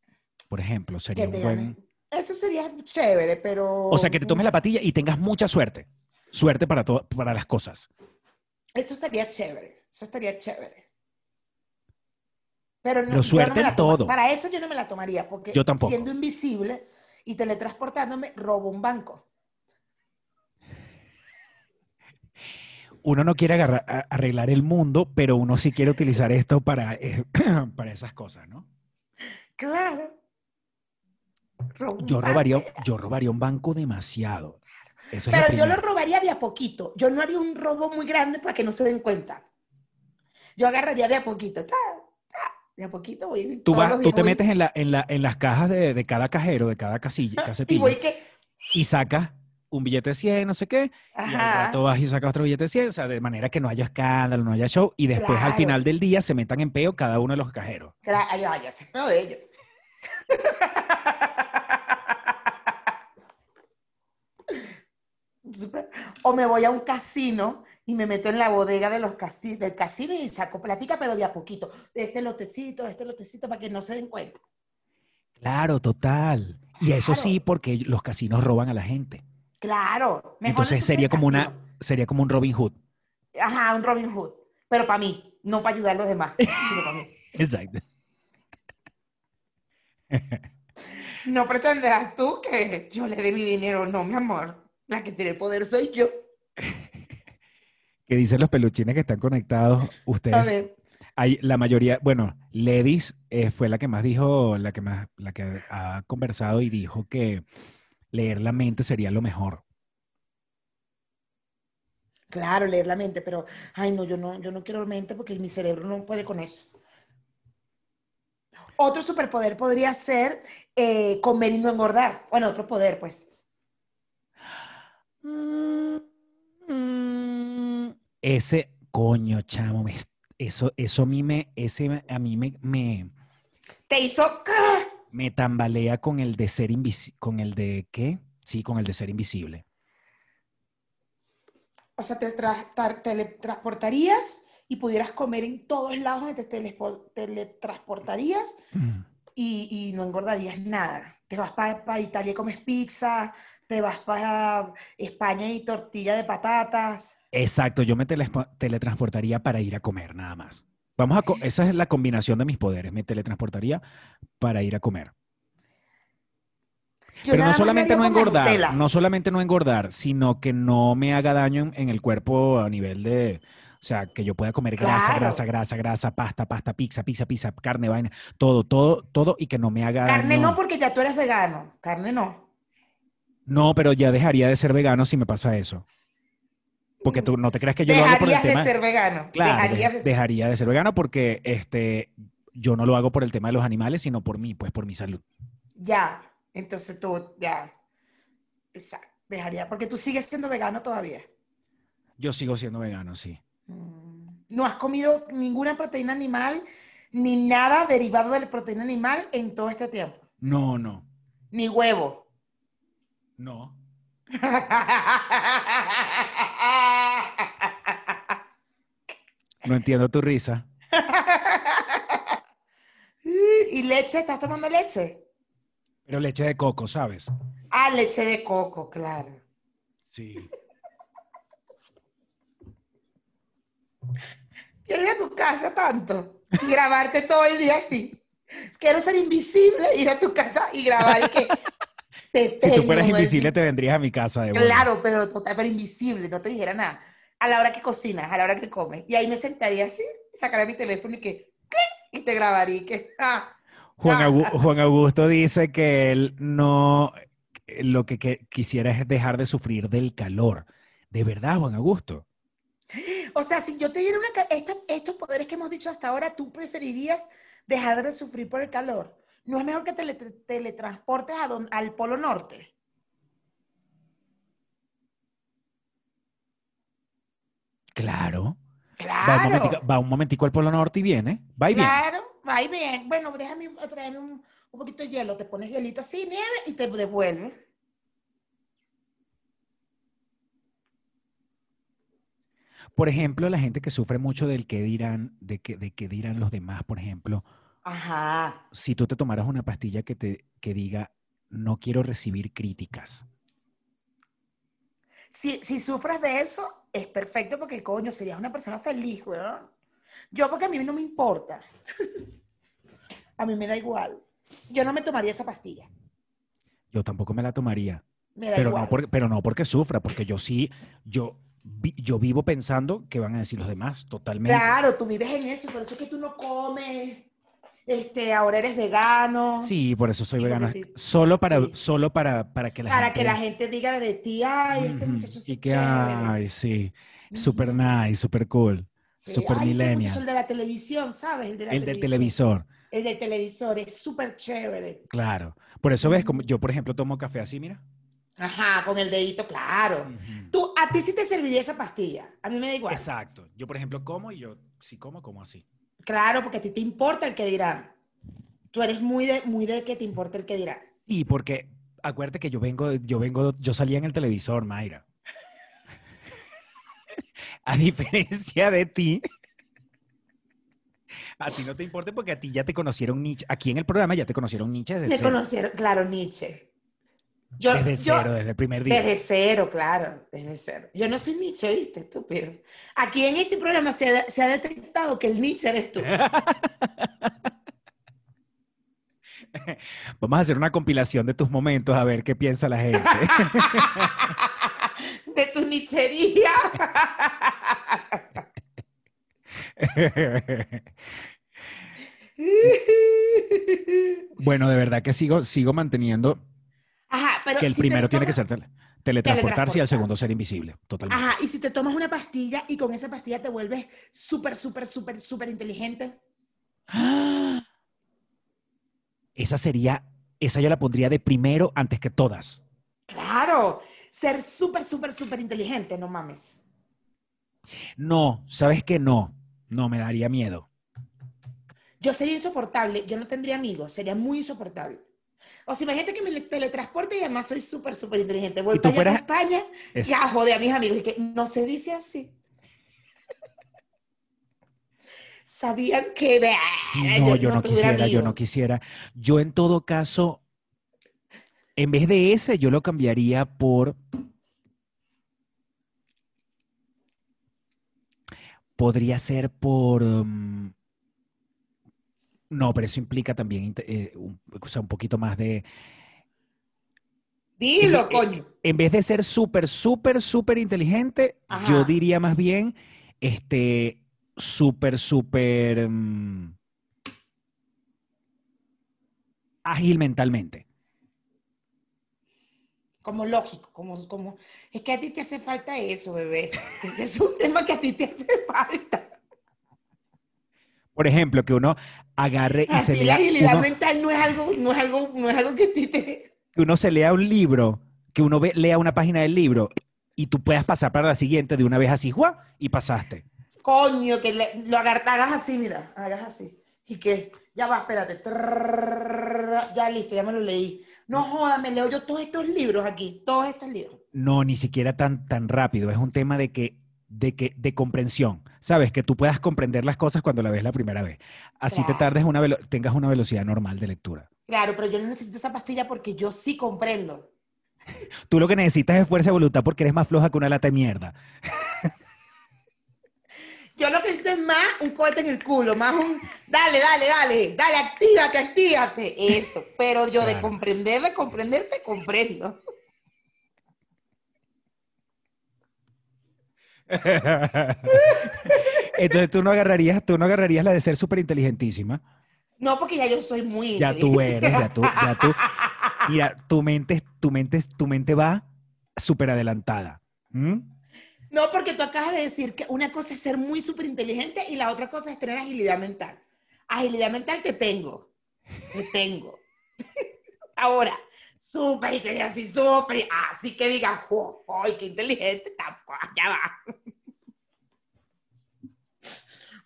Speaker 2: Por ejemplo, sería un buen.
Speaker 1: Eso sería chévere, pero.
Speaker 2: O sea, que te tomes la pastilla y tengas mucha suerte. Suerte para, to- para las cosas.
Speaker 1: Eso estaría chévere. Eso estaría chévere. Pero, no,
Speaker 2: Pero suerte
Speaker 1: no
Speaker 2: en todo.
Speaker 1: Para eso yo no me la tomaría, porque
Speaker 2: Yo tampoco.
Speaker 1: siendo invisible y teletransportándome, robo un banco.
Speaker 2: Uno no quiere agarrar- arreglar el mundo, pero uno sí quiere utilizar esto para, eh, <clears throat> para esas cosas, ¿no?
Speaker 1: Claro.
Speaker 2: Yo robaría, yo robaría un banco demasiado. Eso
Speaker 1: Pero yo lo robaría de a poquito. Yo no haría un robo muy grande para que no se den cuenta. Yo agarraría de a poquito. ta, ta, de a poquito voy.
Speaker 2: Tú, vas, tú te
Speaker 1: voy-
Speaker 2: metes en, la, en, la, en las cajas de, de cada cajero, de cada casilla, <laughs>
Speaker 1: Y
Speaker 2: casetilla,
Speaker 1: voy que.
Speaker 2: y sacas un billete de 100, no sé qué, y al rato vas y sacas otro billete de 100, o sea, de manera que no haya escándalo, no haya show, y después al
Speaker 1: Claro.
Speaker 2: final del día se metan en peo cada uno de los cajeros.
Speaker 1: Cla- Ay, ay, ese es peor de ellos. <laughs> O me voy a un casino y me meto en la bodega de los casi- del casino y saco platica, pero de a poquito. Este lotecito, este lotecito, para que no se den cuenta.
Speaker 2: Claro, total. Y eso
Speaker 1: Claro.
Speaker 2: sí, porque los casinos roban a la gente.
Speaker 1: Claro.
Speaker 2: Entonces sería como una, sería como un Robin Hood.
Speaker 1: Ajá, un Robin Hood. Pero para mí, no para ayudar a los demás, sino para mí. <laughs>
Speaker 2: Exacto. <laughs>
Speaker 1: No pretenderás tú que yo le dé mi dinero, no, mi amor. La que tiene poder soy yo. <laughs>
Speaker 2: Que dicen los peluchines que están conectados,
Speaker 1: A
Speaker 2: ustedes
Speaker 1: ver.
Speaker 2: Hay la mayoría, bueno, Ledis eh, fue la que más dijo, la que más, la que ha conversado y dijo que leer la mente sería lo mejor.
Speaker 1: Claro, leer la mente, pero, ay, no, yo no, yo no quiero mente porque mi cerebro no puede con eso. Otro superpoder podría ser eh, comer y no engordar. Bueno, otro poder, pues.
Speaker 2: Ese, coño, chamo, eso, eso a mí me, ese a mí me, me,
Speaker 1: Te hizo...
Speaker 2: me tambalea con el de ser invisible, con el de, ¿qué? Sí, con el de ser invisible.
Speaker 1: O sea, te tra- tra- teletransportarías y pudieras comer en todos lados te teletransportarías
Speaker 2: Mm.
Speaker 1: y, y no engordarías nada. Te vas para Italia y comes pizza, te vas para España y tortilla de patatas.
Speaker 2: Exacto, yo me teletransportaría para ir a comer, nada más. Vamos a esa es la combinación de mis poderes. Me teletransportaría para ir a comer.
Speaker 1: Yo
Speaker 2: Pero no solamente no engordar,
Speaker 1: Nutella.
Speaker 2: no solamente no engordar, sino que no me haga daño en, en el cuerpo a nivel de, o sea, que yo pueda comer grasa,
Speaker 1: Claro.
Speaker 2: grasa, grasa, grasa, pasta, pasta, pizza, pizza, pizza, carne, vaina, todo, todo, todo y que no me haga
Speaker 1: Carne
Speaker 2: daño.
Speaker 1: no, porque ya tú eres vegano. Carne no.
Speaker 2: No, pero ya dejaría de ser vegano si me pasa eso. Porque tú no te creas que yo lo hago por el
Speaker 1: Dejarías de
Speaker 2: tema.
Speaker 1: ser vegano.
Speaker 2: Claro,
Speaker 1: Dejarías
Speaker 2: de-
Speaker 1: de ser-
Speaker 2: dejaría de ser vegano porque este, yo no lo hago por el tema de los animales, sino por mí, pues por mi salud.
Speaker 1: Ya. Entonces tú, ya. Exacto. Dejaría, porque tú sigues siendo vegano todavía.
Speaker 2: Yo sigo siendo vegano, sí.
Speaker 1: Mm. No has comido ninguna proteína animal ni nada derivado de la proteína animal en todo este tiempo.
Speaker 2: No, no,
Speaker 1: Ni huevo.
Speaker 2: no. <laughs> No entiendo tu risa.
Speaker 1: ¿Y leche? ¿Estás tomando leche?
Speaker 2: Pero leche de coco, ¿sabes?
Speaker 1: Ah, leche de coco, claro.
Speaker 2: Sí.
Speaker 1: Quiero ir a tu casa tanto y grabarte todo el día así. Quiero ser invisible, ir a tu casa y grabar y que <laughs> te
Speaker 2: Si
Speaker 1: tengo,
Speaker 2: tú fueras invisible, te vendrías a mi casa de.
Speaker 1: Claro, pero pero invisible, no te dijera nada. A la hora que cocinas, a la hora que comes. Y ahí me sentaría así, sacaría mi teléfono y que ¡clic! y te grabaría y que ah,
Speaker 2: Juan,
Speaker 1: Ah.
Speaker 2: Augu- Juan Augusto dice que él no, que lo que, que quisiera es dejar de sufrir del calor. ¿De verdad, Juan Augusto?
Speaker 1: O sea, si yo te diera una, esta- estos poderes que hemos dicho hasta ahora, ¿tú preferirías dejar de sufrir por el calor? ¿No es mejor que te teletransportes a don- al Polo Norte?
Speaker 2: Claro. Va un,
Speaker 1: Claro,
Speaker 2: momentico, va un momentico al Polo Norte y viene. Va y viene.
Speaker 1: claro, va y bien. Bueno, déjame traerme un, un poquito de hielo, te pones hielito así, nieve, y te devuelve.
Speaker 2: Por ejemplo, la gente que sufre mucho del que dirán, de que, de que dirán los demás, por ejemplo,
Speaker 1: Ajá.
Speaker 2: si tú te tomaras una pastilla que te que diga no quiero recibir críticas.
Speaker 1: Si, si sufres de eso, es perfecto porque, coño, serías una persona feliz, weón. Yo, porque a mí no me importa. <laughs> a mí me da igual. Yo no me tomaría esa pastilla.
Speaker 2: Yo tampoco me la tomaría.
Speaker 1: Me da
Speaker 2: Pero
Speaker 1: igual.
Speaker 2: no, porque, pero no porque sufra, porque yo sí, yo, vi- yo vivo pensando que van a decir los demás, totalmente.
Speaker 1: Claro, tú vives en eso, por eso es que tú no comes. Este, ahora eres vegano.
Speaker 2: Sí, por eso soy vegano.
Speaker 1: sí.
Speaker 2: Solo para,
Speaker 1: Sí.
Speaker 2: solo para, para que la
Speaker 1: para
Speaker 2: gente...
Speaker 1: que la gente diga de ti, ay, este
Speaker 2: Ujú,
Speaker 1: muchacho sí
Speaker 2: Y
Speaker 1: es
Speaker 2: que,
Speaker 1: chévere".
Speaker 2: ay, sí, super nice, super cool.
Speaker 1: Sí,
Speaker 2: super
Speaker 1: ay, este
Speaker 2: millennial.
Speaker 1: el de la televisión, ¿sabes? El, de la
Speaker 2: El del
Speaker 1: televisión.
Speaker 2: televisor,
Speaker 1: El del televisor es súper chévere.
Speaker 2: claro. Por eso ves, como yo, por ejemplo, tomo café así, mira.
Speaker 1: Ajá, con el dedito, claro.
Speaker 2: Ujú.
Speaker 1: Tú, a ti sí te serviría esa pastilla. A mí me da igual.
Speaker 2: Exacto. Yo, por ejemplo, como y yo, si como, como así.
Speaker 1: Claro, porque a ti te importa el que dirán. Tú eres muy de, muy de que te importa el que dirán.
Speaker 2: Sí, porque acuérdate que yo vengo, yo vengo, yo salía en el televisor, Mayra. <laughs> A diferencia de ti, a ti no te importa porque a ti ya te conocieron Nietzsche. Aquí en el programa ya te conocieron Nietzsche cero.
Speaker 1: conocieron, claro, Nietzsche. Yo,
Speaker 2: Desde
Speaker 1: yo-
Speaker 2: cero, desde el primer día.
Speaker 1: Desde cero, claro, desde cero. Yo no soy Nietzsche, ¿viste? Estúpido. Aquí en este programa se ha, se ha detectado que el Nietzsche eres tú. <laughs>
Speaker 2: Vamos a hacer una compilación de tus momentos a ver qué piensa la gente. <laughs>
Speaker 1: De tu nichería. <laughs>
Speaker 2: bueno, de verdad que sigo, sigo manteniendo
Speaker 1: Ajá, pero
Speaker 2: que el
Speaker 1: si
Speaker 2: primero tiene que ser tele- teletransportarse y el segundo ser invisible. Totalmente.
Speaker 1: Ajá, y si te tomas una pastilla y con esa pastilla te vuelves súper, súper, súper, súper inteligente. <gasps>
Speaker 2: Esa sería, esa yo la pondría de primero antes que todas.
Speaker 1: Claro, ser súper, súper, súper inteligente, no mames.
Speaker 2: No, ¿sabes qué? No, no, me daría miedo.
Speaker 1: Yo sería insoportable, yo no tendría amigos, sería muy insoportable. O sea, imagínate que me le- teletransporte y además soy súper, súper inteligente. Voy
Speaker 2: Y
Speaker 1: para
Speaker 2: fueras-
Speaker 1: a España
Speaker 2: Es-
Speaker 1: ya jode a mis amigos y que no se dice así. sabían que...
Speaker 2: Sí, no, yo no quisiera, yo no quisiera. Yo en todo caso, en vez de ese, yo lo cambiaría por... Podría ser por... mm, no, pero eso implica también eh, un, o sea, un poquito más de...
Speaker 1: Dilo,
Speaker 2: en,
Speaker 1: coño.
Speaker 2: en vez de ser súper, súper, súper inteligente, yo diría más bien, este, súper, súper mm, ágil mentalmente.
Speaker 1: Como lógico, como, como... Es que a ti te hace falta eso, bebé. <laughs> Es un tema que a ti te hace falta.
Speaker 2: Por ejemplo, que uno agarre y se
Speaker 1: lea. La agilidad
Speaker 2: uno,
Speaker 1: mental no es algo, no es algo, no es algo que te.
Speaker 2: Que uno se lea un libro, que uno ve, lea una página del libro y tú puedas pasar para la siguiente de una vez así, ¡guau! y pasaste.
Speaker 1: Coño, que le, lo agar, hagas así, mira, hagas así. Y que, ya va, espérate. Trrr, ya listo, ya me lo leí. No joda, me leo yo todos estos libros aquí, todos estos libros.
Speaker 2: No, ni siquiera tan, tan rápido. Es un tema de que de que, de comprensión. Sabes, que tú puedas comprender las cosas cuando la ves la primera vez. Así te tardes una velo- tengas una velocidad normal de lectura.
Speaker 1: Claro, pero yo no necesito esa pastilla porque yo sí comprendo. <laughs>
Speaker 2: Tú lo que necesitas es fuerza de voluntad porque eres más floja que una lata de mierda. <laughs>
Speaker 1: Yo lo que necesito es más un cohete en el culo, más un, dale, dale, dale, dale, actívate, actívate. Eso, pero yo de comprender, de comprender, te comprendo. <laughs>
Speaker 2: Entonces tú no agarrarías, tú no agarrarías la de ser súper inteligentísima.
Speaker 1: No, porque ya yo soy muy
Speaker 2: Ya tú eres, ya tú, ya tú. <laughs> Mira, tu mente, tu mente, tu mente va súper adelantada. ¿Mm?
Speaker 1: No, porque tú acabas de decir que una cosa es ser muy súper inteligente y la otra cosa es tener agilidad mental. Agilidad mental te tengo. Te tengo. <laughs> Ahora, súper inteligente, así súper. Así que digan, "Jo, ¡ay, qué inteligente! tampoco, Ya va.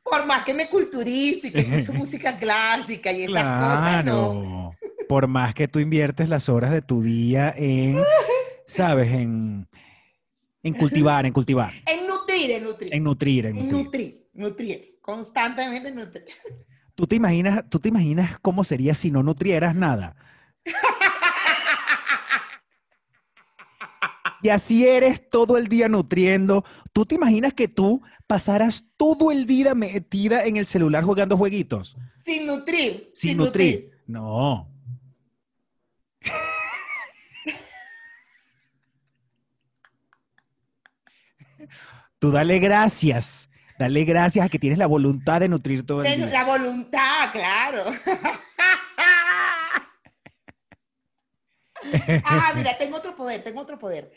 Speaker 1: Por más que me culturizo y que escucho <laughs> música clásica y esas cosas, no.
Speaker 2: Claro. Por más que tú inviertes las horas de tu día en, <laughs> ¿sabes? En, en cultivar, en cultivar,
Speaker 1: En nutrir, en nutrir.
Speaker 2: en nutrir, en
Speaker 1: En
Speaker 2: nutrir.
Speaker 1: nutrir, nutrir. Constantemente nutrir.
Speaker 2: ¿Tú te imaginas, tú te imaginas cómo sería si no nutrieras nada? <laughs> Y así eres todo el día nutriendo. ¿Tú te imaginas que tú pasaras todo el día metida en el celular jugando jueguitos?
Speaker 1: Sin nutrir.
Speaker 2: Sin, nutrir. No. Tú dale gracias. Dale gracias a que tienes la voluntad de nutrir todo el día.
Speaker 1: La voluntad, claro. <laughs> ah, mira, tengo otro poder, tengo otro poder.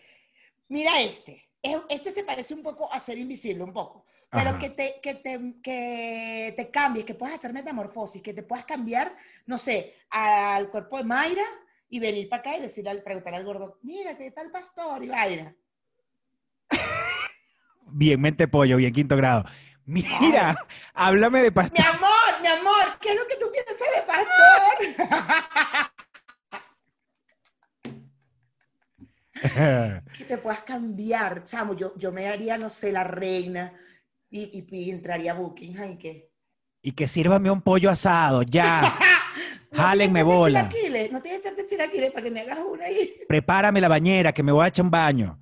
Speaker 1: Mira este. Es- Este se parece un poco a ser invisible, un poco. Pero
Speaker 2: Ajá.
Speaker 1: que te, que, te, que te cambies, que puedas hacer metamorfosis, que te puedas cambiar, no sé, al cuerpo de Mayra y venir para acá y decirle, al- preguntar al gordo, mira, ¿qué tal pastor? Y vaina. <laughs>
Speaker 2: Bien mente pollo, bien quinto grado. Mira, háblame de
Speaker 1: Mi
Speaker 2: pastor.
Speaker 1: amor, mi amor, ¿qué es lo que tú piensas de pastor? <laughs> <laughs> que te puedas cambiar, chamo. Yo, yo me haría, no sé, la reina y, y- y entraría a Buckingham y que.
Speaker 2: y que sírvame un pollo asado, ya. <laughs> <laughs> Jálenme
Speaker 1: tienes torta
Speaker 2: bola.
Speaker 1: chilaquiles? No tienes de chilaquiles para que me hagas una ahí.
Speaker 2: Prepárame la bañera, que me voy a echar un baño.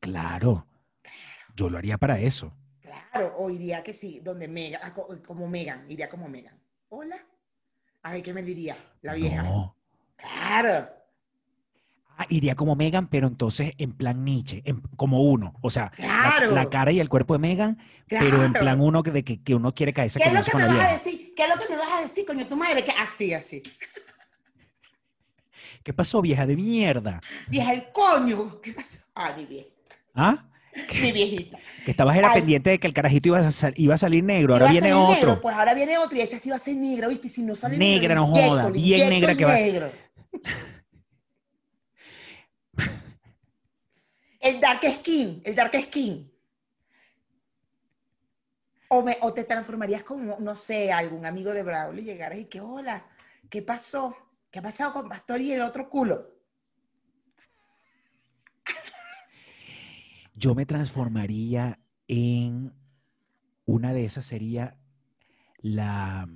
Speaker 2: Claro, yo lo haría para eso.
Speaker 1: Claro, o iría que sí, donde Megan, co- como Megan, iría como Megan. Hola. A ver, ¿qué me diría la vieja?
Speaker 2: No.
Speaker 1: Claro.
Speaker 2: Ah, iría como Megan, pero entonces en plan Nietzsche, en- como uno. O sea, la-
Speaker 1: Claro.
Speaker 2: la, cara y el cuerpo de Megan, pero en plan uno que- de que, que uno quiere caerse
Speaker 1: ¿Qué es lo que me vas a decir? ¿Qué es lo que me vas a decir, coño, tu madre? Que así, así.
Speaker 2: ¿Qué pasó, vieja de mierda?
Speaker 1: Vieja, el coño. ¿Qué pasó? Ah, mi vieja.
Speaker 2: ¿Ah?
Speaker 1: Mi viejita.
Speaker 2: Que estabas era pendiente de que el carajito iba a, sal- iba a salir negro, ahora viene otro.
Speaker 1: negro, pues ahora viene otro y esta sí va a ser negra, ¿viste? Y si no sale
Speaker 2: Negra,
Speaker 1: negro,
Speaker 2: no joda, bien negra que va-
Speaker 1: negro. El dark skin, el dark skin. O, me, o te transformarías como, no sé, algún amigo de Braulio y llegaras y que, hola, ¿qué pasó? ¿Qué ha pasado con Pastor y el otro culo?
Speaker 2: Yo me transformaría en Una de esas sería la...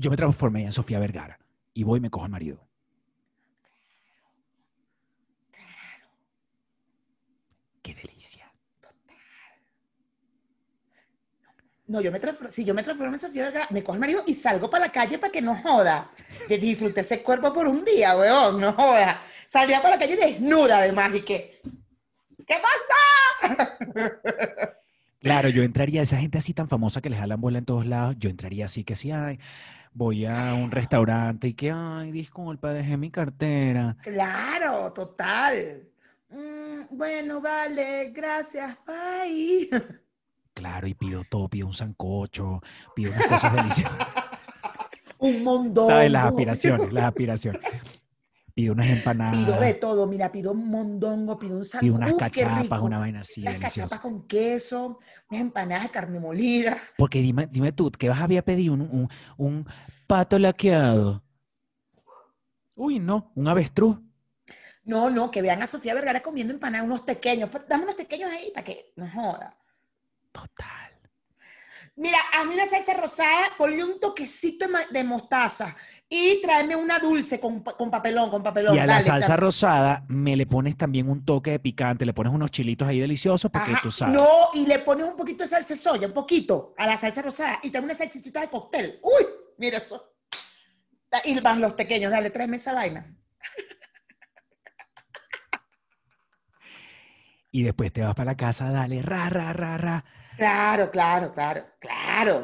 Speaker 2: Yo me transformé en Sofía Vergara y voy y me cojo al marido. Qué delicia.
Speaker 1: No, yo me transformo, si yo me transformo en Sofía Vergara, me cojo el marido y salgo para la calle para que no joda. Que disfrute ese cuerpo por un día, weón, no joda. Saldría para la calle desnuda además y que, ¿qué pasa?
Speaker 2: Claro, yo entraría, esa gente así tan famosa que les jalan bola en todos lados, yo entraría así que sí, ay, voy a un restaurante y que, ay, disculpa, dejé mi cartera.
Speaker 1: Claro, total. Mm, bueno, vale, gracias, bye. <laughs>
Speaker 2: Claro, y pido todo, pido un sancocho, pido unas cosas deliciosas. <laughs>
Speaker 1: Un montón. <laughs>
Speaker 2: ¿Sabes? Las aspiraciones, las aspiraciones. Pido unas empanadas,
Speaker 1: Pido de todo, mira, pido un mondongo, pido un
Speaker 2: pido
Speaker 1: sancocho.
Speaker 2: unas
Speaker 1: ¡Uh, qué
Speaker 2: cachapas, una vaina así
Speaker 1: Unas cachapas con queso, unas empanadas de carne molida.
Speaker 2: Porque dime, dime tú, ¿qué vas a había pedido? Un, un, un pato laqueado. Uy, no, un avestruz.
Speaker 1: No, no, que vean a Sofía Vergara comiendo empanadas, unos pequeños. Pues, Dame unos pequeños ahí para que no joda.
Speaker 2: Total.
Speaker 1: Mira, hazme una salsa rosada, ponle un toquecito de, mostaza y tráeme una dulce con, con papelón, con papelón.
Speaker 2: Y a la salsa
Speaker 1: dale.
Speaker 2: rosada me le pones también un toque de picante, le pones unos chilitos ahí deliciosos porque
Speaker 1: Ajá,
Speaker 2: tú sabes.
Speaker 1: No, y le pones un poquito de salsa de soya, un poquito, a la salsa rosada y tráeme una salchichita de cóctel. Uy, mira eso. Y más los pequeños, dale, tráeme esa vaina.
Speaker 2: Y después te vas para la casa, dale, ra, ra, ra, ra.
Speaker 1: Claro, claro, claro, claro.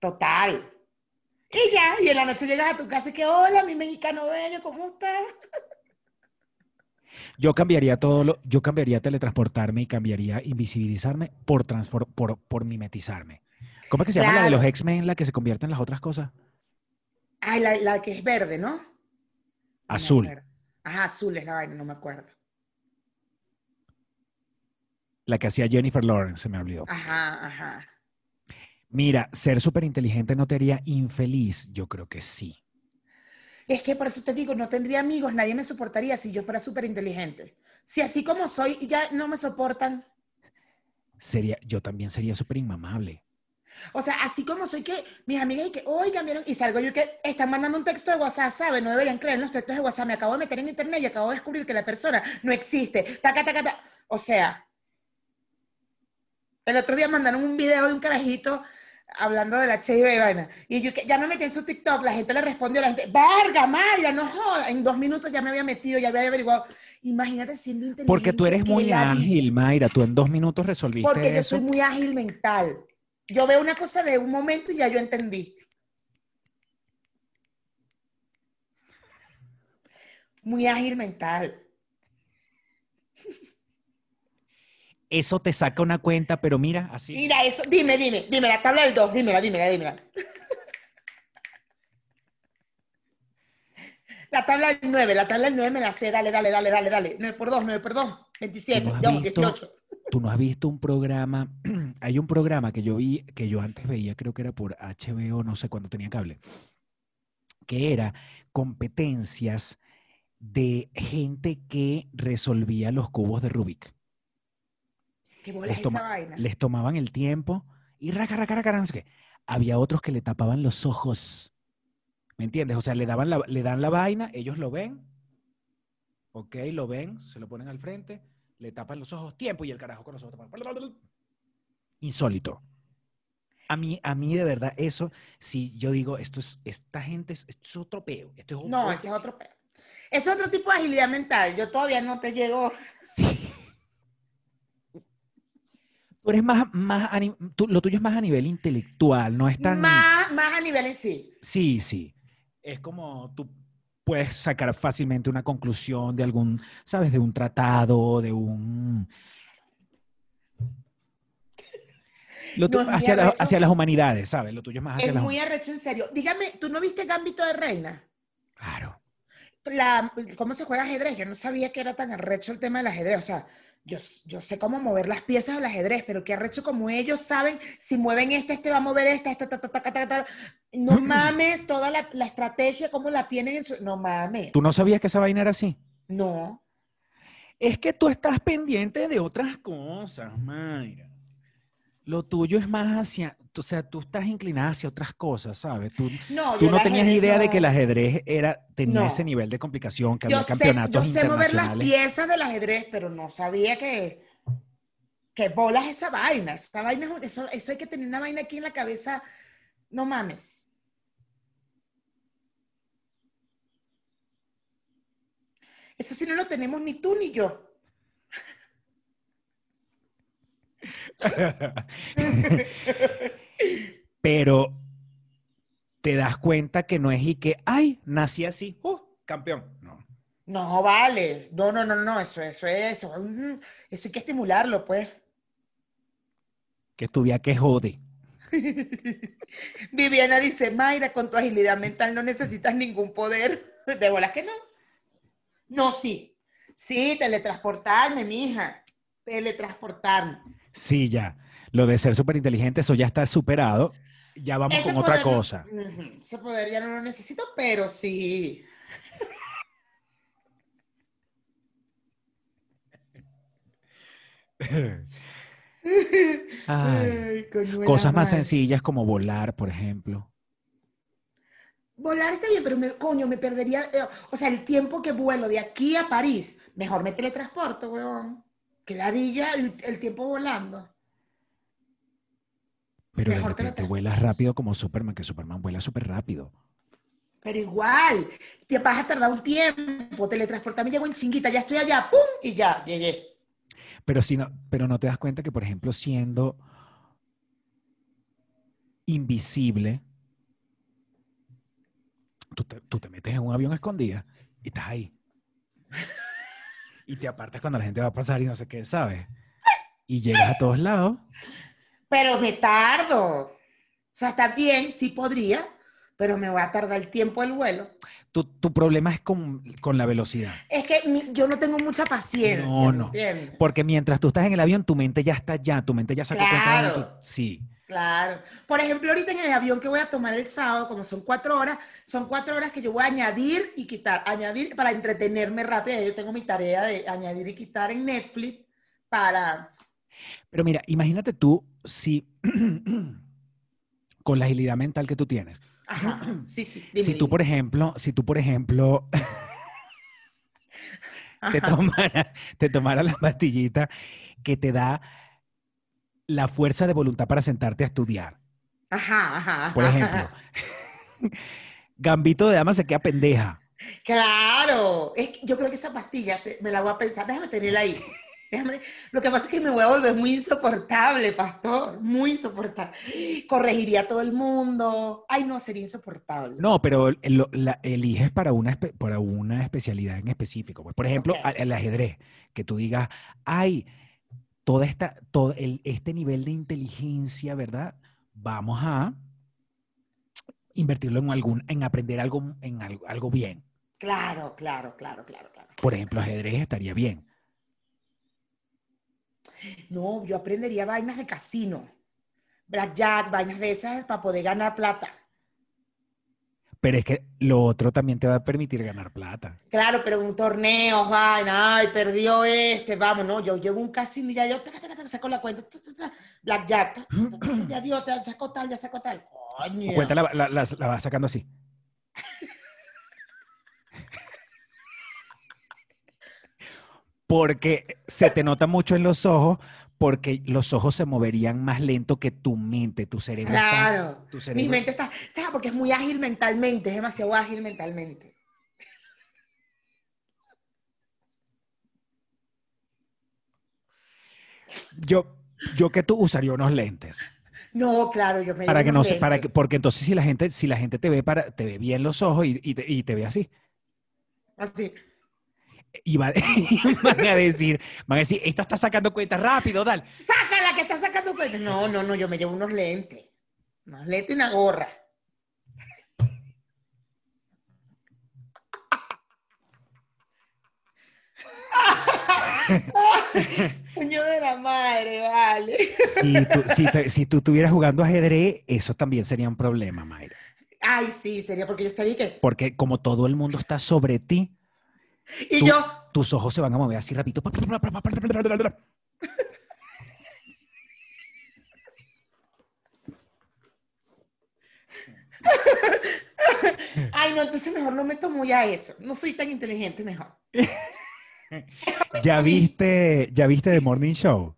Speaker 1: Total. Y ya, y en la noche llegas a tu casa y que, hola, mi mexicano bello, ¿cómo estás? <laughs>
Speaker 2: Yo cambiaría todo lo, yo cambiaría teletransportarme y cambiaría invisibilizarme por, transfor- por, por mimetizarme. ¿Cómo es que se llama la de los X-Men, la que se convierte en las otras cosas?
Speaker 1: Ay, la, la que es verde, ¿no?
Speaker 2: Azul.
Speaker 1: Ajá, azul es la vaina, no me acuerdo.
Speaker 2: La que hacía Jennifer Lawrence, se me olvidó.
Speaker 1: Ajá, ajá.
Speaker 2: Mira, ser súper inteligente no te haría infeliz. Yo creo que sí.
Speaker 1: Es que por eso te digo, no tendría amigos, nadie me soportaría si yo fuera súper inteligente. Si así como soy ya no me soportan,
Speaker 2: Sería, yo también sería súper inmamable.
Speaker 1: o sea, así como soy que mis amigas y que hoy cambiaron y salgo yo que están mandando un texto de WhatsApp, ¿saben? No deberían creer en los textos de WhatsApp. Me acabo de meter en internet y acabo de descubrir que la persona no existe. Taca, taca, taca. O sea, el otro día mandaron un video de un carajito hablando de la HIV y vaina. Y yo ya me metí en su TikTok, la gente le respondió, la gente, verga, Mayra, no joda. En dos minutos ya me había metido, ya había averiguado. Imagínate siendo inteligente.
Speaker 2: Porque tú eres muy ágil, Mayra. Tú en dos minutos resolviste
Speaker 1: Porque yo
Speaker 2: eso.
Speaker 1: soy muy ágil mental. Yo veo una cosa de un momento y ya yo entendí. Muy ágil mental. <laughs>
Speaker 2: Eso te saca una cuenta, pero mira, así.
Speaker 1: Mira eso, dime, dime, dime la tabla del 2, dímela, dímela, dímela. <laughs> La tabla del 9, la tabla del 9 me la sé, dale, dale, dale, dale, dale. 9 por 2, 9 por 2, 27,
Speaker 2: ¿Tú no has
Speaker 1: 2,
Speaker 2: visto?
Speaker 1: 18.
Speaker 2: Tú no has visto un programa, <clears throat> hay un programa que yo vi, que yo antes veía, creo que era por HBO, no sé cuándo tenía cable, que era competencias de gente que resolvía los cubos de Rubik.
Speaker 1: ¿Qué bola
Speaker 2: Les
Speaker 1: es
Speaker 2: toma-
Speaker 1: esa vaina?
Speaker 2: Les tomaban el tiempo y raca, raca, raca, no sé qué. Había otros que le tapaban los ojos. ¿Me entiendes? O sea, le, daban la, le dan la vaina, ellos lo ven, ok, lo ven, se lo ponen al frente, le tapan los ojos, tiempo, y el carajo con los ojos tapados. Insólito. A mí, a mí de verdad, eso, si yo digo, esto es, esta gente, es, esto es otro peo. Esto es un-
Speaker 1: No, ese es otro peo. Es otro tipo de agilidad mental. Yo todavía no te llego.
Speaker 2: Sí. Tú eres más, más tú- lo tuyo es más a nivel intelectual, no es tan...
Speaker 1: Más, más a nivel en sí.
Speaker 2: Sí, sí. Es como tú puedes sacar fácilmente una conclusión de algún, ¿sabes? De un tratado, de un... Lo tu-
Speaker 1: No, es muy
Speaker 2: hacia, la- hacia las humanidades, ¿sabes? Lo tuyo es más hacia
Speaker 1: Es
Speaker 2: las
Speaker 1: muy arrecho, en serio. Dígame, ¿tú no viste Gambito de Reina? La, ¿Cómo se juega ajedrez? Yo no sabía que era tan arrecho el tema del ajedrez. O sea, yo, yo sé cómo mover las piezas del ajedrez, pero qué arrecho como ellos saben, si mueven esta, este va a mover esta, esta, ta, ta, ta, ta, ta, ta. No <clears throat> mames, toda la, la estrategia, cómo la tienen en su... No mames.
Speaker 2: ¿Tú no sabías que esa vaina era así?
Speaker 1: No.
Speaker 2: Es que tú estás pendiente de otras cosas, Mayra. Lo tuyo es más hacia, o sea, tú estás inclinada hacia otras cosas, ¿sabes? Tú,
Speaker 1: No,
Speaker 2: tú
Speaker 1: yo
Speaker 2: no tenías idea de que el ajedrez era, tenía
Speaker 1: No.
Speaker 2: ese nivel de complicación, que
Speaker 1: Yo
Speaker 2: había
Speaker 1: sé, yo
Speaker 2: campeonatos
Speaker 1: sé mover las piezas del ajedrez, pero no sabía que, que bolas esa vaina. Esa vaina, eso, eso hay que tener una vaina aquí en la cabeza. No mames. Eso sí no lo tenemos ni tú ni yo. <laughs>
Speaker 2: Pero te das cuenta que no es y que, ay, nací así, ¡uh! campeón. No.
Speaker 1: No, vale. No, no, no, no. Eso, eso, eso. Eso hay que estimularlo, pues.
Speaker 2: Que estudia que jode. <laughs>
Speaker 1: Viviana dice, Mayra, con tu agilidad mental no necesitas ningún poder. <laughs> De bolas que no. No, sí. Sí, teletransportarme, mija. Teletransportarme.
Speaker 2: Sí, ya. Lo de ser súper inteligente, eso ya está superado. Ya vamos
Speaker 1: Ese
Speaker 2: con otra
Speaker 1: poder
Speaker 2: cosa.
Speaker 1: Ese poder ya no lo necesito, pero sí.
Speaker 2: Ay. <laughs>
Speaker 1: Ay,
Speaker 2: Cosas más
Speaker 1: madre.
Speaker 2: sencillas como volar, por ejemplo.
Speaker 1: Volar está bien, pero me, coño, me perdería, eh, o sea, el tiempo que vuelo de aquí a París, mejor me teletransporto, weón. Que ladilla el, el tiempo volando.
Speaker 2: Pero de repente
Speaker 1: teletransportarse.
Speaker 2: vuelas rápido como Superman, que Superman vuela súper rápido.
Speaker 1: Pero igual, te vas a tardar un tiempo, teletransportarme, llego en chinguita, ya estoy allá, ¡pum! Y ya, llegué.
Speaker 2: Pero, si no, pero no te das cuenta que, por ejemplo, siendo invisible, tú te, tú te metes en un avión escondida y estás ahí. <laughs> Y te apartas cuando la gente va a pasar y no sé qué, ¿sabes? Y llegas a todos lados.
Speaker 1: Pero me tardo. O sea, está bien, sí podría, pero me va a tardar el tiempo del vuelo.
Speaker 2: Tu, tu problema es con, con la velocidad.
Speaker 1: Es que mi- yo no tengo mucha paciencia,
Speaker 2: No,
Speaker 1: ¿me
Speaker 2: no.
Speaker 1: entiendes?
Speaker 2: Porque mientras tú estás en el avión, tu mente ya está allá, tu mente ya sacó cuenta de
Speaker 1: Claro.
Speaker 2: tu- Sí.
Speaker 1: Claro. Por ejemplo, ahorita en el avión que voy a tomar el sábado, como son cuatro horas, son cuatro horas que yo voy a añadir y quitar. Añadir para entretenerme rápido. Yo tengo mi tarea de añadir y quitar en Netflix para...
Speaker 2: Pero mira, imagínate tú si <clears throat> con la agilidad mental que tú tienes,
Speaker 1: Ajá. <clears throat> Sí, sí. dime,
Speaker 2: si tú,
Speaker 1: dime.
Speaker 2: por ejemplo, si tú, por ejemplo, <laughs> te
Speaker 1: Ajá.
Speaker 2: tomara, te tomara la pastillita que te da la fuerza de voluntad para sentarte a estudiar.
Speaker 1: Ajá, ajá,
Speaker 2: Por ejemplo. <laughs> Gambito de dama se queda pendeja.
Speaker 1: Claro. Es que yo creo que esa pastilla se- me la voy a pensar. Déjame tenerla ahí. Déjame- Lo que pasa es que me voy a volver muy insoportable, pastor. Muy insoportable. Corregiría a todo el mundo. Ay, no, sería insoportable.
Speaker 2: No, pero el- lo- la- eliges para una, para una especialidad en específico. Pues, por ejemplo, el ajedrez, que tú digas, ay, toda esta, todo el- este nivel de inteligencia, ¿verdad? Vamos a invertirlo en algún, en aprender algo, en algo, algo bien.
Speaker 1: Claro, claro, claro, claro, claro.
Speaker 2: Por ejemplo, ajedrez estaría bien.
Speaker 1: No, yo aprendería vainas de casino. Blackjack, vainas de esas para poder ganar plata.
Speaker 2: Pero es que lo otro también te va a permitir ganar plata.
Speaker 1: Claro, pero un torneo, vaina, ay, perdió este, vamos, no, yo llevo un casino y ya yo taca, taca, taca, saco la cuenta, ta, ta, ta, Blackjack, ya dio, ya sacó tal, ya sacó tal. Coño.
Speaker 2: Cuenta la, la- la- la vas sacando así. <laughs> Porque se te nota mucho en los ojos, porque los ojos se moverían más lento que tu mente, tu cerebro. está-
Speaker 1: Claro.
Speaker 2: tu
Speaker 1: Mi mente está, está, porque es muy ágil mentalmente, es demasiado ágil mentalmente.
Speaker 2: Yo, yo que tú usaría unos lentes.
Speaker 1: No, claro, yo me
Speaker 2: Para que no se, para que, porque entonces si la gente, si la gente te ve para, te ve bien los ojos y, y te, y te ve así.
Speaker 1: Así.
Speaker 2: Y va- <laughs> y van a decir, van a decir, esta está sacando cuenta rápido, dale.
Speaker 1: Sácala que está sacando cuenta. No, no, no, yo me llevo unos lentes. Unos lentes y una gorra. <laughs> Coño de la madre, vale.
Speaker 2: Si tú, si, te- si tú estuvieras jugando ajedrez, eso también sería un problema, Mayra.
Speaker 1: Ay, sí, sería porque yo estaría que.
Speaker 2: Porque como todo el mundo está sobre ti,
Speaker 1: Y
Speaker 2: Tú-
Speaker 1: yo,
Speaker 2: tus ojos se van a mover así rapidito.
Speaker 1: Ay, no, entonces mejor no me tomo ya eso. No soy tan inteligente, mejor. <laughs>
Speaker 2: ¿Ya viste, ya viste The Morning Show?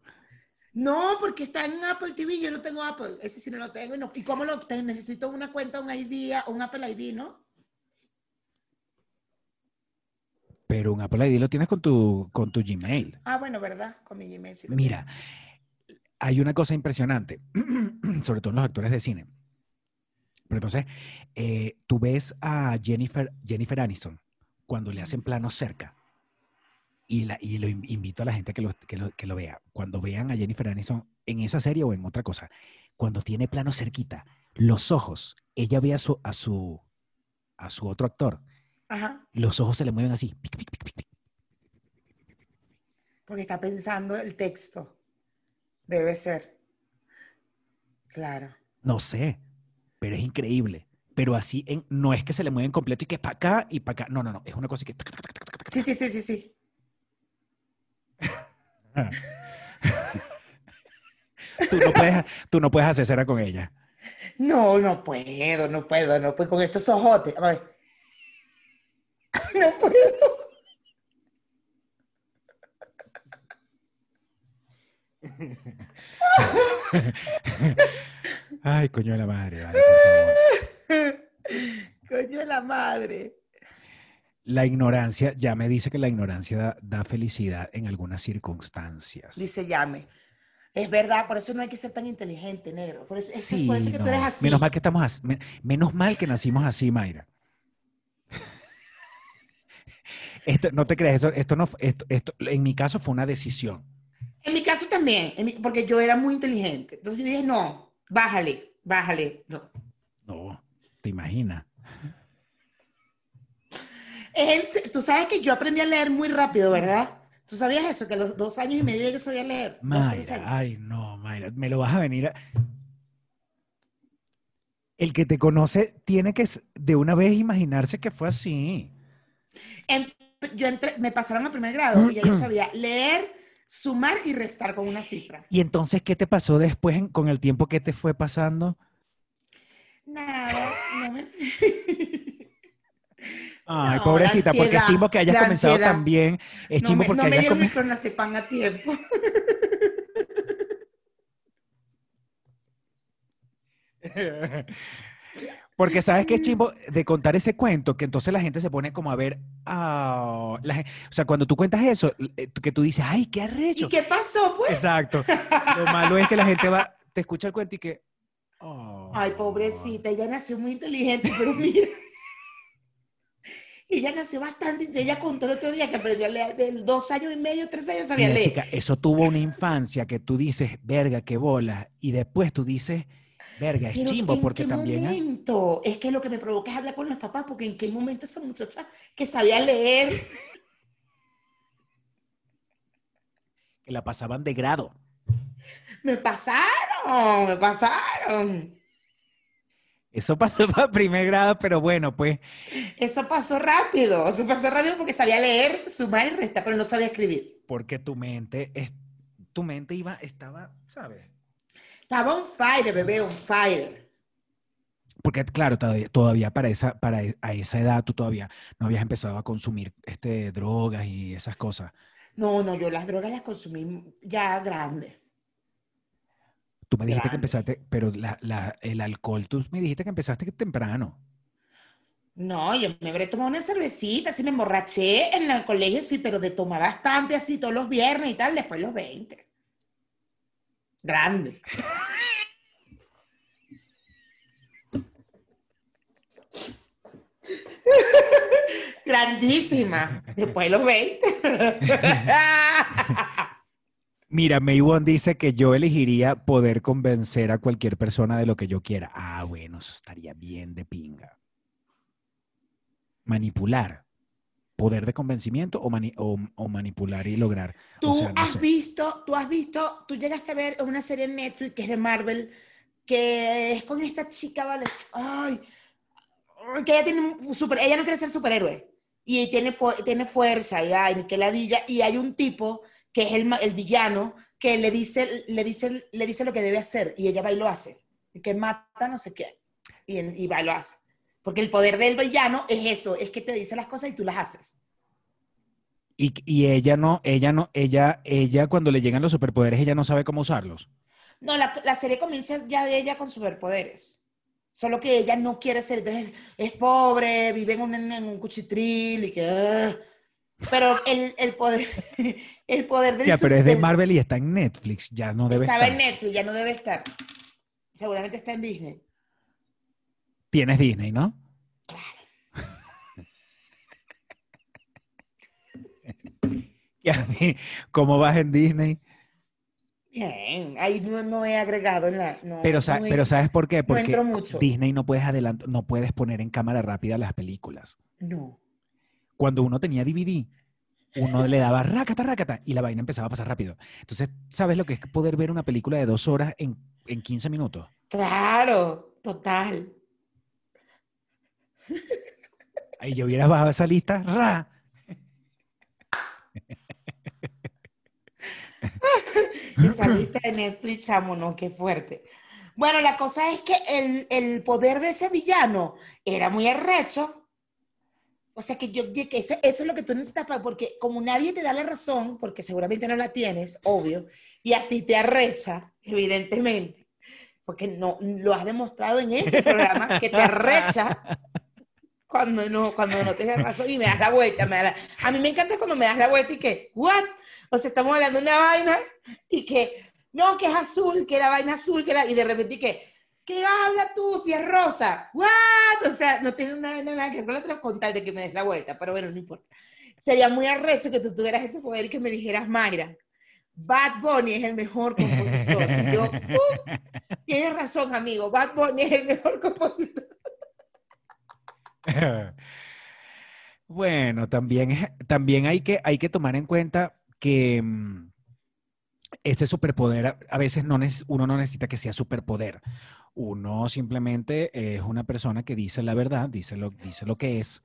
Speaker 1: No, porque está en Apple TV, yo no tengo Apple, ese sí no lo tengo. ¿Y, no- ¿y cómo lo obtengo? Necesito una cuenta, un ID, un Apple ID, ¿no?
Speaker 2: Pero un Apple ID lo tienes con tu, con tu Gmail.
Speaker 1: Ah, bueno, ¿verdad? Con mi Gmail sí
Speaker 2: Mira, hay una cosa impresionante, <clears throat> sobre todo en los actores de cine. Pero entonces, eh, tú ves a Jennifer, Jennifer Aniston cuando le hacen plano cerca. Y, la, y lo in- invito a la gente que lo, que, lo, que lo vea. Cuando vean a Jennifer Aniston en esa serie o en otra cosa, cuando tiene plano cerquita, los ojos, ella ve a su, a su, a su otro actor.
Speaker 1: Ajá,
Speaker 2: los ojos se le mueven así. pic, pic, pic, pic, pic.
Speaker 1: porque está pensando el texto. Debe ser. Claro.
Speaker 2: No sé, pero es increíble. Pero así, en, no es que se le mueven completo y que para acá y para acá. No, no, no. Es una cosa que.
Speaker 1: Sí, sí, sí, sí, sí. <laughs>
Speaker 2: Tú no puedes, tú no puedes hacer cera con ella.
Speaker 1: No, no puedo, no puedo, no puedo con estos ojotes. A ver. No puedo.
Speaker 2: Ay, coño de la madre, vale.
Speaker 1: Coño de la madre.
Speaker 2: La ignorancia, ya me dice que la ignorancia da, da felicidad en algunas circunstancias.
Speaker 1: Dice llame. Es verdad, por eso no hay que ser tan inteligente, negro. Por eso,
Speaker 2: Sí,
Speaker 1: por eso que tú eres así.
Speaker 2: Menos mal que estamos así. me- Menos mal que nacimos así, Mayra. Esto, no te creas, esto, esto no, esto, esto, en mi caso fue una decisión.
Speaker 1: En mi caso también, mi- porque yo era muy inteligente. Entonces yo dije, no, bájale, bájale. No.
Speaker 2: No, te imaginas.
Speaker 1: Es tú sabes que yo aprendí a leer muy rápido, ¿verdad? ¿Tú sabías eso? Que a los dos años y medio yo sabía leer.
Speaker 2: Mayra, ay no, Mayra, me lo vas a venir a... El que te conoce tiene que de una vez imaginarse que fue así.
Speaker 1: En- yo entré, me pasaron a primer grado y ya yo sabía <clears throat> leer, sumar y restar con una cifra.
Speaker 2: Y entonces, ¿qué te pasó después en- con el tiempo que te fue pasando?
Speaker 1: Nada, no me... <laughs>
Speaker 2: Ay,
Speaker 1: No,
Speaker 2: pobrecita, porque es chimbo que hayas comenzado
Speaker 1: ansiedad.
Speaker 2: tan bien. Es
Speaker 1: no
Speaker 2: chimbo
Speaker 1: me,
Speaker 2: porque
Speaker 1: no me
Speaker 2: hayas
Speaker 1: dieron mi
Speaker 2: comenzado...
Speaker 1: clonazepam a tiempo. <laughs> <laughs>
Speaker 2: Porque sabes que es chimbo de contar ese cuento, que entonces la gente se pone como a ver, la gen- o sea, cuando tú cuentas eso, eh, que tú dices, ay, qué arrecho.
Speaker 1: ¿Y qué pasó, pues?
Speaker 2: Exacto. Lo malo es que la gente va, te escucha el cuento y que, oh.
Speaker 1: Ay, pobrecita, ella nació muy inteligente, pero mira. Ella nació bastante, ella contó el otro día que aprendió a leer de dos años y medio, tres años sabía
Speaker 2: Mira,
Speaker 1: leer.
Speaker 2: chica, eso tuvo una infancia que tú dices, verga, qué bola, y después tú dices, verga, es chimbo,
Speaker 1: ¿en
Speaker 2: porque
Speaker 1: qué
Speaker 2: también... hay-
Speaker 1: momento? Es que lo que me provoca es hablar con los papás, porque en qué momento esa muchacha que sabía leer, <laughs>
Speaker 2: que la pasaban de grado.
Speaker 1: me pasaron, me pasaron.
Speaker 2: Eso pasó <laughs> para primer grado, pero bueno, pues
Speaker 1: Eso pasó rápido, eso pasó rápido porque sabía leer, sumar y restar, pero no sabía escribir.
Speaker 2: porque tu mente, es, tu mente iba, estaba, ¿sabes?
Speaker 1: Estaba on fire, bebé, on fire.
Speaker 2: Porque claro, todavía, todavía para esa, para e- a esa edad tú todavía no habías empezado a consumir este, drogas y esas cosas.
Speaker 1: No, no, yo las drogas las consumí ya grande.
Speaker 2: Tú me dijiste que empezaste, pero la- la- el alcohol, tú me dijiste que empezaste temprano.
Speaker 1: No, yo me habré tomado una cervecita, así me emborraché en el colegio, sí, pero de tomar bastante así todos los viernes y tal, después los 20. Grande. Grandísima. Después los 20.
Speaker 2: Mira, Maywon dice que yo elegiría poder convencer a cualquier persona de lo que yo quiera. Ah, bueno, eso estaría bien de pinga. Manipular. Poder de convencimiento o, mani- o- o manipular y lograr.
Speaker 1: Tú
Speaker 2: o sea, no
Speaker 1: has
Speaker 2: sé.
Speaker 1: visto, tú has visto, tú llegaste a ver una serie en Netflix que es de Marvel, que es con esta chica, ¿vale? Ay, que ella tiene un super, ella no quiere ser superhéroe. y tiene, tiene fuerza, y ay, que ladilla, y hay un tipo que es el, el villano que le dice, le, dice, le dice lo que debe hacer y ella va y lo hace, y que mata no sé qué, y, y va y lo hace. Porque el poder del villano es eso, es que te dice las cosas y tú las haces.
Speaker 2: Y, y ella no, ella no, ella, ella cuando le llegan los superpoderes, ella no sabe cómo usarlos.
Speaker 1: No, la, la serie comienza ya de ella con superpoderes. Solo que ella no quiere ser, entonces es pobre, vive en un, en un cuchitril y que... ah. Pero el, el poder, <laughs> el poder del...
Speaker 2: Ya, pero es de Marvel y está en Netflix, ya no debe
Speaker 1: Estaba
Speaker 2: estar.
Speaker 1: en Netflix, ya no debe estar. Seguramente está en Disney.
Speaker 2: Tienes Disney, ¿no? <laughs> Y a mí, ¿Cómo vas en Disney?
Speaker 1: Bien, ahí no, no he agregado en la... No,
Speaker 2: Pero, sa-
Speaker 1: no he-
Speaker 2: pero ¿sabes por qué? Porque
Speaker 1: mucho.
Speaker 2: Disney no puedes adelant no puedes poner en cámara rápida las películas.
Speaker 1: No.
Speaker 2: Cuando uno tenía DVD, uno le daba rácata, rácata, y la vaina empezaba a pasar rápido. Entonces, ¿sabes lo que es poder ver una película de dos horas en, en 15 minutos?
Speaker 1: Claro, total.
Speaker 2: Ahí yo hubiera bajado esa lista, ra.
Speaker 1: Esa lista de Netflix, chamo, no, qué fuerte. Bueno, la cosa es que el, el poder de ese villano era muy arrecho. O sea que yo que eso, eso es lo que tú necesitas, porque como nadie te da la razón, porque seguramente no la tienes, obvio, y a ti te arrecha, evidentemente, porque no lo has demostrado en este programa, que te arrecha cuando no, cuando no tienes razón y me das la vuelta. Me da la- A mí me encanta cuando me das la vuelta y que, ¿what? O sea, estamos hablando de una vaina y que, no, que es azul, que la vaina azul, que la, y de repente y que, ¿qué habla tú si es rosa? ¿What? O sea, no tiene nada, nada que ver con la otra con tal de que me des la vuelta, pero bueno, no importa. Sería muy arrecho que tú tuvieras ese poder y que me dijeras, Mayra, Bad Bunny es el mejor compositor. Y yo, <laughs> "Uh, tienes razón, amigo, Bad Bunny es el mejor compositor. <laughs>
Speaker 2: Bueno, también, también hay, que, hay que tomar en cuenta que mm, este superpoder a, a veces no uno no necesita que sea superpoder. Uno simplemente es una persona que dice la verdad, dice lo, dice lo que es.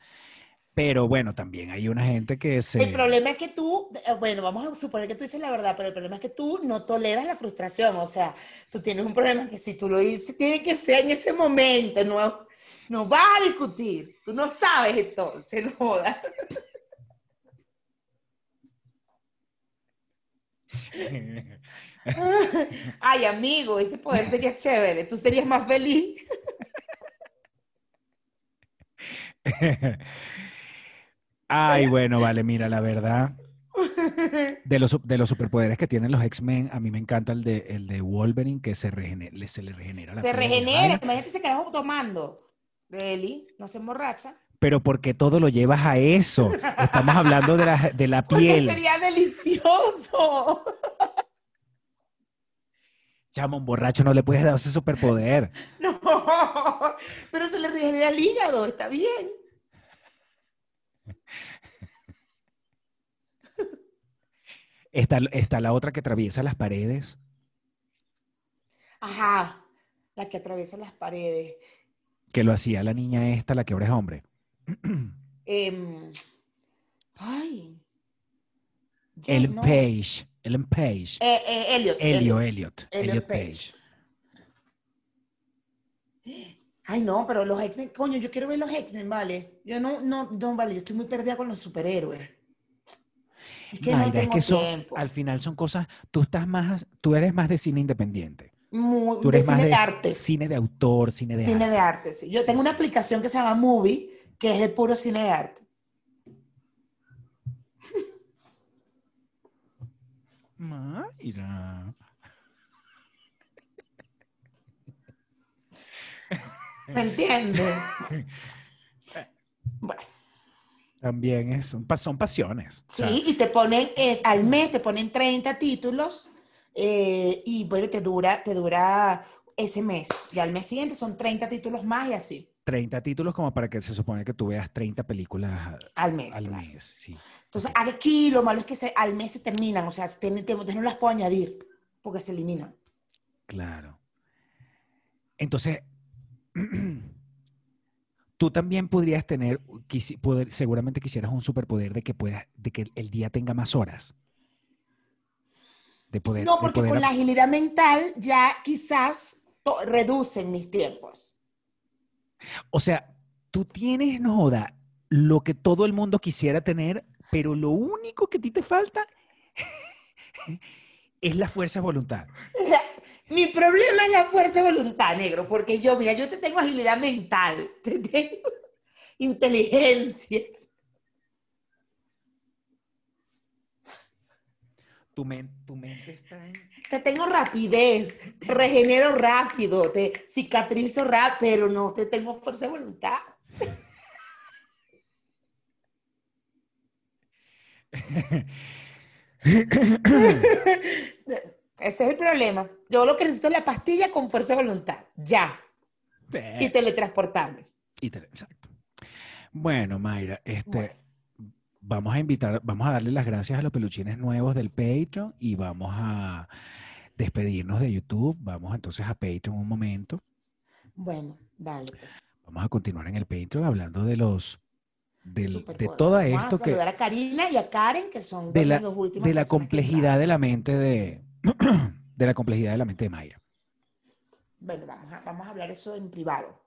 Speaker 2: Pero bueno, también hay una gente que se...
Speaker 1: El problema es que tú, eh, bueno, vamos a suponer que tú dices la verdad, pero el problema es que tú no toleras la frustración. O sea, tú tienes un problema que si tú lo dices, tiene que ser en ese momento, no, no vas a discutir. Tú no sabes entonces, no jodas. <laughs> Ay, amigo, ese poder sería chévere. Tú serías más feliz.
Speaker 2: Ay, bueno, vale, mira, la verdad, de los, de los superpoderes que tienen los X-Men, a mí me encanta el de, el de Wolverine, que se, regene- le- se le regenera la
Speaker 1: Se
Speaker 2: piel
Speaker 1: regenera. Imagínate ese carajo tomando. De Eli, no se emborracha.
Speaker 2: Pero porque todo lo llevas a eso. Estamos hablando de la, de la <laughs>
Speaker 1: Porque
Speaker 2: piel.
Speaker 1: sería delicioso.
Speaker 2: Chamo, un borracho no le puedes dar ese superpoder. <laughs>
Speaker 1: No, pero se le regenera el hígado, está bien. <laughs>
Speaker 2: Está, está la otra que atraviesa las paredes.
Speaker 1: Ajá, la que atraviesa las paredes.
Speaker 2: Que lo hacía la niña esta, la que ahora es hombre.
Speaker 1: Em, ay.
Speaker 2: Ellen
Speaker 1: no.
Speaker 2: Page. Ellen Page.
Speaker 1: Eh, eh, Elliot.
Speaker 2: Elio,
Speaker 1: Elliot.
Speaker 2: Elliot. Elliot
Speaker 1: Page.
Speaker 2: Page.
Speaker 1: Ay, no, pero los X-Men, coño, yo quiero ver los X-Men, vale. Yo no, no, no, vale, yo estoy muy perdida con los superhéroes. Es que no
Speaker 2: Mayra, es
Speaker 1: tengo
Speaker 2: que son, al final son cosas, tú estás más, tú eres más de cine independiente.
Speaker 1: Muy-
Speaker 2: Tú
Speaker 1: de
Speaker 2: más
Speaker 1: cine
Speaker 2: de
Speaker 1: arte.
Speaker 2: cine de autor, cine de
Speaker 1: Cine
Speaker 2: arte.
Speaker 1: de arte, sí. Yo
Speaker 2: Sí,
Speaker 1: tengo una aplicación que se llama Movie, que es de puro cine de arte.
Speaker 2: Mayra.
Speaker 1: ¿Me entiendes? <laughs> Bueno,
Speaker 2: También es, son, pa- son pasiones. o sea,
Speaker 1: sí, y te ponen, eh, al mes te ponen 30 títulos eh, y bueno, te dura, te dura ese mes. Y al mes siguiente son 30 títulos más y así,
Speaker 2: 30 títulos como para que se supone que tú veas 30 películas
Speaker 1: al mes.
Speaker 2: al
Speaker 1: claro.
Speaker 2: mes. Sí.
Speaker 1: Entonces, aquí lo malo es que se- al mes se terminan, o sea, te- te- te no las puedo añadir porque se eliminan. <clears throat>
Speaker 2: tú también podrías tener, quisi- poder- seguramente quisieras un superpoder de que puedas, de que el día tenga más horas. De poder,
Speaker 1: No,
Speaker 2: de
Speaker 1: porque
Speaker 2: poder
Speaker 1: con la agilidad mental ya quizás reducen mis tiempos.
Speaker 2: O sea, tú tienes, no joda, lo que todo el mundo quisiera tener, pero lo único que a ti te falta <laughs> es la fuerza de voluntad.
Speaker 1: Sea, mi problema es la fuerza de voluntad, negro, porque yo, mira, yo te tengo agilidad mental, te tengo <laughs> inteligencia.
Speaker 2: Tu, men- tu mente está en...
Speaker 1: Te tengo rapidez, te regenero rápido, te cicatrizo rápido, pero no te tengo fuerza de voluntad. <laughs> Ese es el problema. Yo lo que necesito es la pastilla con fuerza de voluntad, ya, y teletransportarme.
Speaker 2: Y te- exacto. Bueno, Mayra, este,
Speaker 1: Bueno.
Speaker 2: Vamos a invitar, vamos a darle las gracias a los peluchines nuevos del Patreon y vamos a despedirnos de YouTube. Vamos entonces a Patreon un momento.
Speaker 1: Bueno, dale. pues.
Speaker 2: Vamos a continuar en el Patreon hablando de los del- de
Speaker 1: Superpoder.
Speaker 2: todo
Speaker 1: Vamos
Speaker 2: esto
Speaker 1: a
Speaker 2: que
Speaker 1: saludar a Karina y a Karen, que son
Speaker 2: de la,
Speaker 1: las dos últimas
Speaker 2: de la complejidad de la mente de <clears throat> de la complejidad de la mente de Mayra.
Speaker 1: Bueno, vamos a, vamos a hablar eso en privado.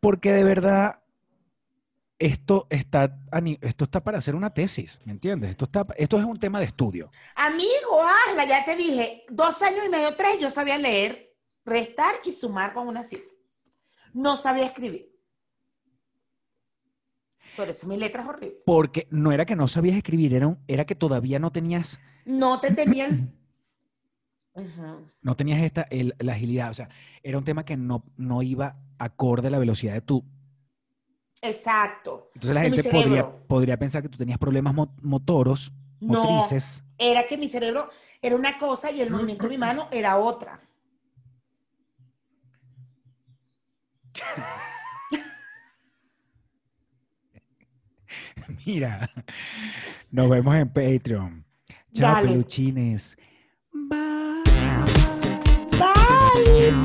Speaker 2: Porque de verdad esto está esto está para hacer una tesis, ¿me entiendes? Esto está esto es un tema de estudio.
Speaker 1: Amigo, hazla, ya te dije, dos años y medio, tres, yo sabía leer, restar y sumar con una cifra. No sabía escribir. Por eso mi letra es horrible.
Speaker 2: Porque no era que no sabías escribir, era, un- era que todavía no tenías,
Speaker 1: No te tenían. <clears throat>
Speaker 2: No tenías esta, el- la agilidad. O sea, era un tema que no, no iba acorde a la velocidad de tu.
Speaker 1: Exacto.
Speaker 2: Entonces la gente podría, podría pensar que tú tenías problemas mo- motoros,
Speaker 1: No,
Speaker 2: motrices.
Speaker 1: era que mi cerebro era una cosa y el movimiento de mi mano era otra. <laughs>
Speaker 2: Mira, nos vemos en Patreon. Chao, peluchines. Bye.
Speaker 1: Bye.